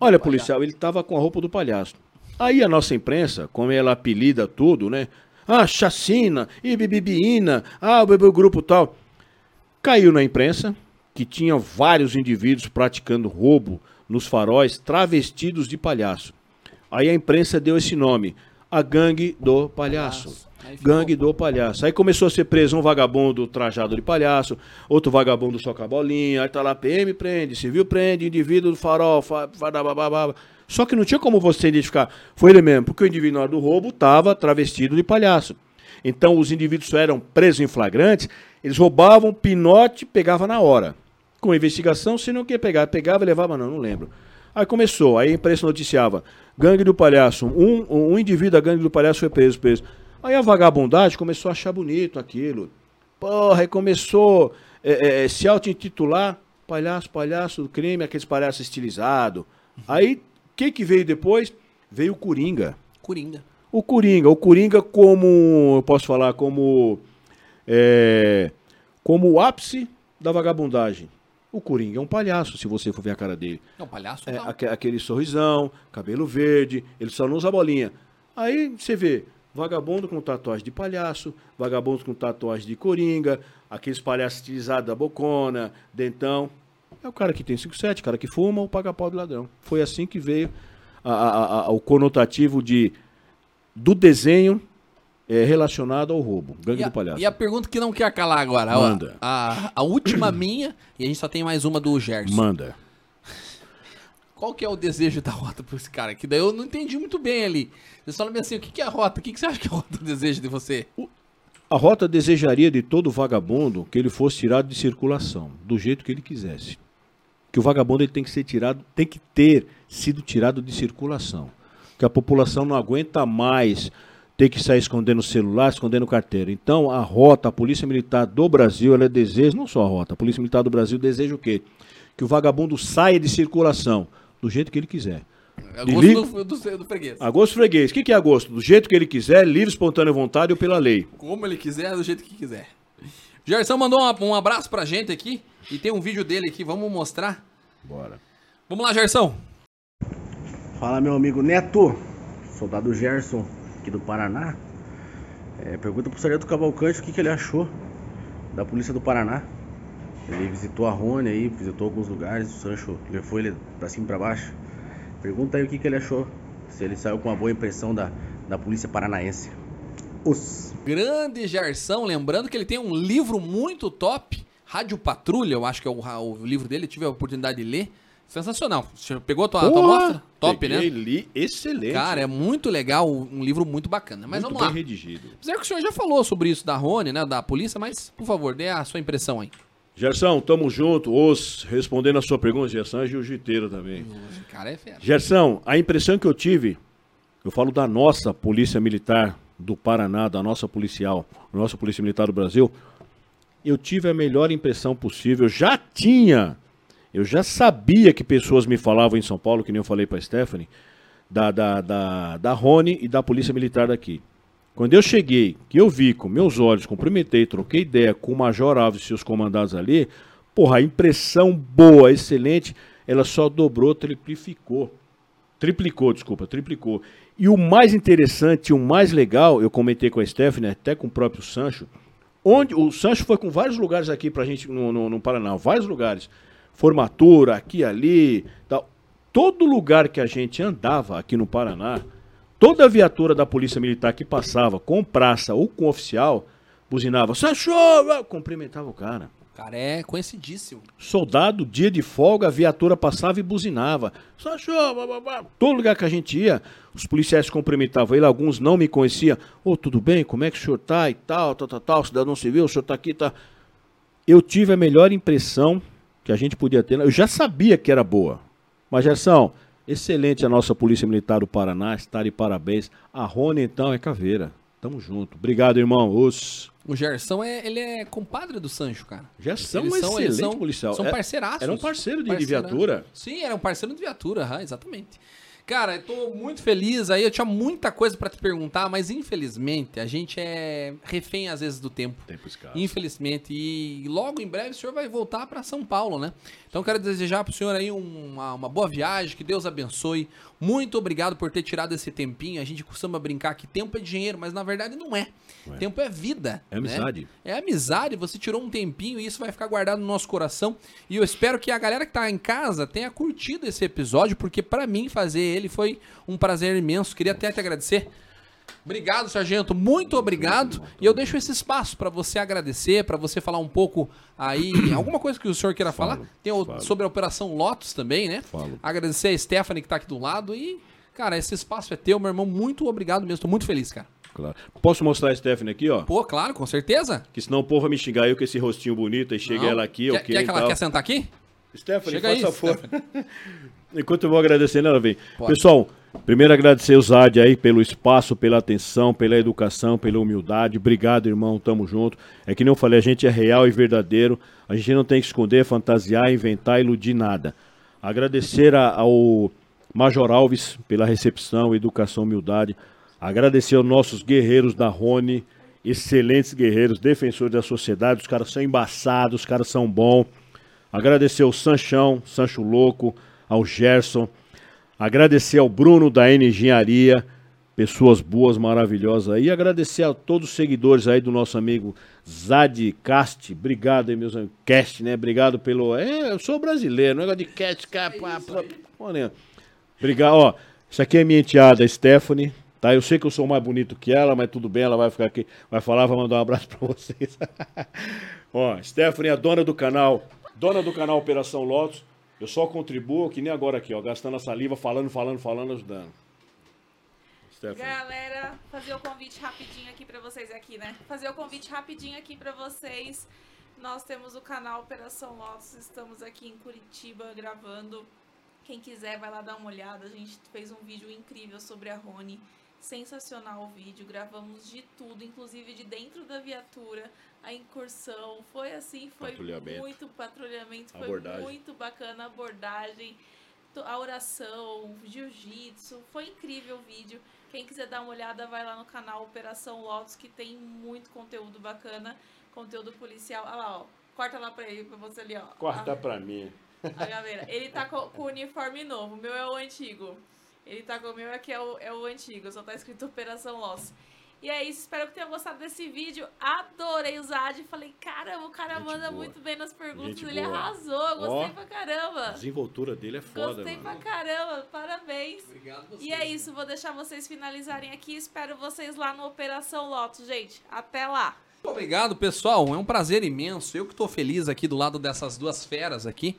Olha, policial, ele tava com a roupa do palhaço. Aí a nossa imprensa, como ela apelida tudo, né? Ah, chacina, e bibibiina, ah, o grupo tal. Caiu na imprensa que tinha vários indivíduos praticando roubo nos faróis travestidos de palhaço. Aí a imprensa deu esse nome, a gangue do palhaço. Gangue do palhaço. Aí começou a ser preso um vagabundo trajado de palhaço, outro vagabundo só com a bolinha, aí tá lá, PM prende, civil prende, indivíduo do farol, fa. Só que não tinha como você identificar. Foi ele mesmo, porque o indivíduo na hora do roubo estava travestido de palhaço. Então os indivíduos só eram presos em flagrantes, eles roubavam, pinote, pegava na hora. Com investigação, se não quer pegar, pegava e levava, não, não lembro. Aí começou, aí a imprensa noticiava, gangue do palhaço, um, um indivíduo da gangue do palhaço foi preso, preso. Aí a vagabundagem começou a achar bonito aquilo. Porra, aí começou é, é, se auto-intitular palhaço, palhaço do crime, aqueles palhaços estilizados. Aí, o que que veio depois? Veio o Coringa. Coringa. O Coringa, o Coringa como, eu posso falar, como, é, como o ápice da vagabundagem. O Coringa é um palhaço, se você for ver a cara dele. É um palhaço? É, aque- aquele sorrisão, cabelo verde, ele só não usa bolinha. Aí você vê vagabundo com tatuagem de palhaço, vagabundo com tatuagem de coringa, aqueles palhaços estilizados da bocona, dentão. É o cara que tem 5-7, cara que fuma ou paga pau de ladrão. Foi assim que veio a- a- a- o conotativo de, do desenho é, relacionado ao roubo. Gangue E do palhaço. e a pergunta que não quer calar agora. ó, Manda. A, a última minha, e a gente só tem mais uma do Gerson. Manda. Qual que é o desejo da rota pra esse cara? Que daí eu não entendi muito bem ali. Você fala assim, o que, que é a rota? O que, que você acha que a rota deseja de você? A rota desejaria de todo vagabundo que ele fosse tirado de circulação, do jeito que ele quisesse. Que o vagabundo ele tem que ser tirado, tem que ter sido tirado de circulação. Que a população não aguenta mais ter que sair escondendo celular, escondendo carteira. Então, a rota, a Polícia Militar do Brasil, ela deseja, não só a rota, a Polícia Militar do Brasil deseja o quê? Que o vagabundo saia de circulação, do jeito que ele quiser. É De gosto li- do, do, do freguês. Agosto freguês. O que que é agosto? Do jeito que ele quiser, livre, espontânea vontade ou pela lei. Como ele quiser, do jeito que quiser. Gerson mandou uma- um abraço pra gente aqui. E tem um vídeo dele aqui, vamos mostrar. Bora. Vamos lá, Gerson. Fala meu amigo Neto, soldado Gerson aqui do Paraná. É, pergunta pro Sargento Cavalcante o que, que ele achou da polícia do Paraná. Ele visitou a Rony aí, visitou alguns lugares, o Sancho levou ele pra cima e pra baixo. Pergunta aí o que, que ele achou, se ele saiu com uma boa impressão da, da polícia paranaense. Os. Grande Gerson, lembrando que ele tem um livro muito top, Rádio Patrulha, eu acho que é o, o livro dele, tive a oportunidade de ler. Sensacional. Você pegou a tua, tua mostra? Top, Peguei, né? li, excelente. Cara, é muito legal, um livro muito bacana. Mas Muito vamos lá. bem redigido. Apesar que o senhor já falou sobre isso da Rony, né, da polícia, mas, por favor, dê a sua impressão aí. Gerson, tamo junto. Os, respondendo a sua pergunta, Gerson é jiu-jiteiro também. Esse cara é fera. Gerson, a impressão que eu tive, eu falo da nossa Polícia Militar do Paraná, da nossa policial, nossa Polícia Militar do Brasil, eu tive a melhor impressão possível. Eu já tinha, eu já sabia que pessoas me falavam em São Paulo, que nem eu falei pra Stephanie, da, da, da, da Rony e da Polícia Militar daqui. Quando eu cheguei, que eu vi com meus olhos, cumprimentei, troquei ideia com o Major Alves e seus comandados ali, porra, a impressão boa, excelente, ela só dobrou, triplicou. Triplicou, desculpa, triplicou. E o mais interessante, o mais legal, eu comentei com a Stephanie, até com o próprio Sancho, Onde o Sancho foi com vários lugares aqui pra gente no, no, no Paraná, vários lugares. Formatura, aqui, ali, tal. Todo lugar que a gente andava aqui no Paraná, toda viatura da Polícia Militar que passava com praça ou com oficial, buzinava, Sancho! Cumprimentava o cara. Cara, é conhecidíssimo. Soldado, dia de folga, a viatura passava e buzinava. Blá. Todo lugar que a gente ia, os policiais cumprimentavam ele, alguns não me conheciam. Ô, tudo bem? Como é que o senhor tá e tal, tal, tal, tal, cidadão civil, o senhor tá aqui, tá... Eu tive a melhor impressão que a gente podia ter. Eu já sabia que era boa. Mas, Gerson, excelente a nossa Polícia Militar do Paraná, está de parabéns. A Rony, então, é caveira. Tamo junto. Obrigado, irmão. Os... O Gerson é, ele é compadre do Sancho, cara. Gerson Eles é um são- excelente são- policial. São É- parceiraços. era um parceiro de- de viatura. Sim, era um parceiro de viatura, exatamente. Cara, eu tô muito feliz aí, eu tinha muita coisa pra te perguntar, mas infelizmente a gente é refém às vezes do tempo. Tempo escasso. Infelizmente. E logo em breve o senhor vai voltar pra São Paulo, né? Então quero desejar pro senhor aí uma, uma boa viagem, que Deus abençoe. Muito obrigado por ter tirado esse tempinho. A gente costuma brincar que tempo é dinheiro, mas na verdade não é. Não é. Tempo é vida. É amizade. Né? É amizade, você tirou um tempinho e isso vai ficar guardado no nosso coração. E eu espero que a galera que tá em casa tenha curtido esse episódio, porque pra mim fazer ele foi um prazer imenso. Queria até te agradecer. Obrigado, sargento. Muito obrigado. E eu deixo esse espaço pra você agradecer, pra você falar um pouco aí, (clears throat) alguma coisa que o senhor queira falar. Tem o- falo. sobre a Operação Lotus também, né? Falo. Agradecer a Stephanie que tá aqui do lado e, cara, esse espaço é teu, meu irmão. Muito obrigado mesmo. Tô muito feliz, cara. Claro. Posso mostrar a Stephanie aqui, ó? Pô, claro, com certeza. Que senão o povo vai me xingar eu com esse rostinho bonito, aí chega Não. ela aqui, quer, ok. Quer e que ela quer sentar aqui? Stephanie, Chega aí, faça favor. Stephanie. (laughs) Enquanto eu vou agradecendo, ela vem. Pode. Pessoal, primeiro agradecer o Zad aí pelo espaço, pela atenção, pela educação, pela humildade. Obrigado, irmão, tamo junto. É que eu falei, a gente é real e verdadeiro. A gente não tem que esconder, fantasiar, inventar, iludir nada. Agradecer a- ao Major Alves pela recepção, educação, humildade. Agradecer aos nossos guerreiros da Rony, excelentes guerreiros, defensores da sociedade. Os caras são embaçados, os caras são bons. Agradecer ao Sanchão, Sancho Louco, ao Gerson. Agradecer ao Bruno da N Engenharia, pessoas boas, maravilhosas aí. Agradecer a todos os seguidores aí do nosso amigo Zad Cast. Obrigado aí, meus amigos. Cast, né? Obrigado pelo. É, eu sou brasileiro, negócio de cast, capa. Olha. Obrigado, ó. Isso aqui é minha enteada, Stephanie. Tá, eu sei que eu sou mais bonito que ela, mas tudo bem, ela vai ficar aqui, vai falar, vai mandar um abraço (laughs) pra vocês. (laughs) Ó, Stephanie é a dona do canal, dona do canal Operação Lotus. Eu só contribuo, que nem agora aqui, ó, gastando a saliva, falando, falando, falando, ajudando. Stephanie. Galera, fazer o convite rapidinho aqui pra vocês aqui, né? Fazer o convite rapidinho aqui pra vocês. Nós temos o canal Operação Lotus, estamos aqui em Curitiba gravando. Quem quiser vai lá dar uma olhada. A gente fez um vídeo incrível sobre a Rony. Sensacional o vídeo, gravamos de tudo, inclusive de dentro da viatura, a incursão. Foi assim, foi Patrulhamento. muito patrulhamento, foi Abordagem. muito bacana a abordagem a oração, jiu-jitsu. Foi incrível o vídeo. Quem quiser dar uma olhada, vai lá no canal Operação Lotus, que tem muito conteúdo bacana, conteúdo policial. Olha lá, ó. Corta lá pra ele, pra você ali, ó. Corta pra mim. A galera. Ele tá com, com o uniforme novo. O meu é o antigo. Ele tá com o meu aqui é o, é o antigo. Só tá escrito Operação Loss. E é isso. Espero que tenham gostado desse vídeo. Adorei o Zad. Falei, caramba, o cara manda muito bem nas perguntas. Gente Ele boa. arrasou. Gostei Ó, pra caramba. A desenvoltura dele é foda, Gostei mano. pra caramba, parabéns. Obrigado E é isso, vou deixar vocês finalizarem aqui. Espero vocês lá no Operação Lotus, gente. Até lá. Muito obrigado, pessoal. É um prazer imenso. Eu que tô feliz aqui do lado dessas duas feras aqui.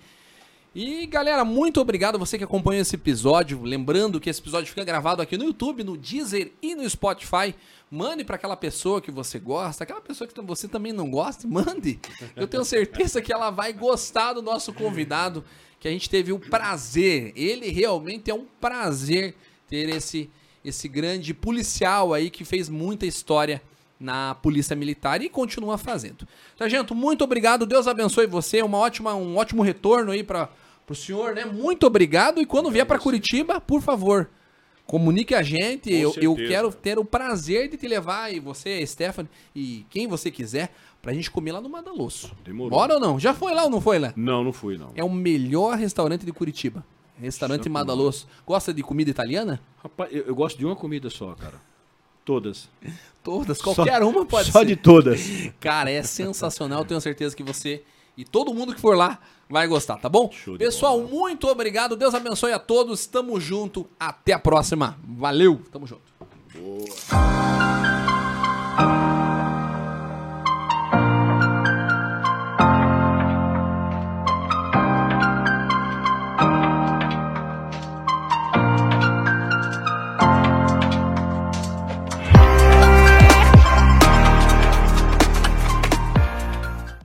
E galera, muito obrigado você que acompanhou esse episódio. Lembrando que esse episódio fica gravado aqui no YouTube, no Deezer e no Spotify. Mande para aquela pessoa que você gosta, aquela pessoa que você também não gosta, (laughs) mande. Eu tenho certeza que ela vai gostar do nosso convidado, que a gente teve o prazer. Ele realmente é um prazer ter esse esse grande policial aí que fez muita história na Polícia Militar e continua fazendo. Sargento, muito obrigado. Deus abençoe você. Uma ótima, um ótimo retorno aí para o senhor, né? Muito obrigado. E quando vier para Curitiba, por favor, comunique a gente. Eu, eu quero ter o prazer de te levar, e você, Stephanie, e quem você quiser, pra gente comer lá no Madalosso. Demorou. Bora ou não? Já foi lá ou não foi lá? Não, não fui, não. É o melhor restaurante de Curitiba. Restaurante Santo Madalosso. Gosta de comida italiana? Rapaz, eu, eu gosto de uma comida só, cara. todas. Todas, qualquer Só- uma pode só ser. de todas. (laughs) Cara, é sensacional. Tenho certeza que você e todo mundo que for lá vai gostar, tá bom? Pessoal, muito obrigado. Deus abençoe a todos. Tamo junto. Até a próxima. Valeu. Tamo junto. Boa.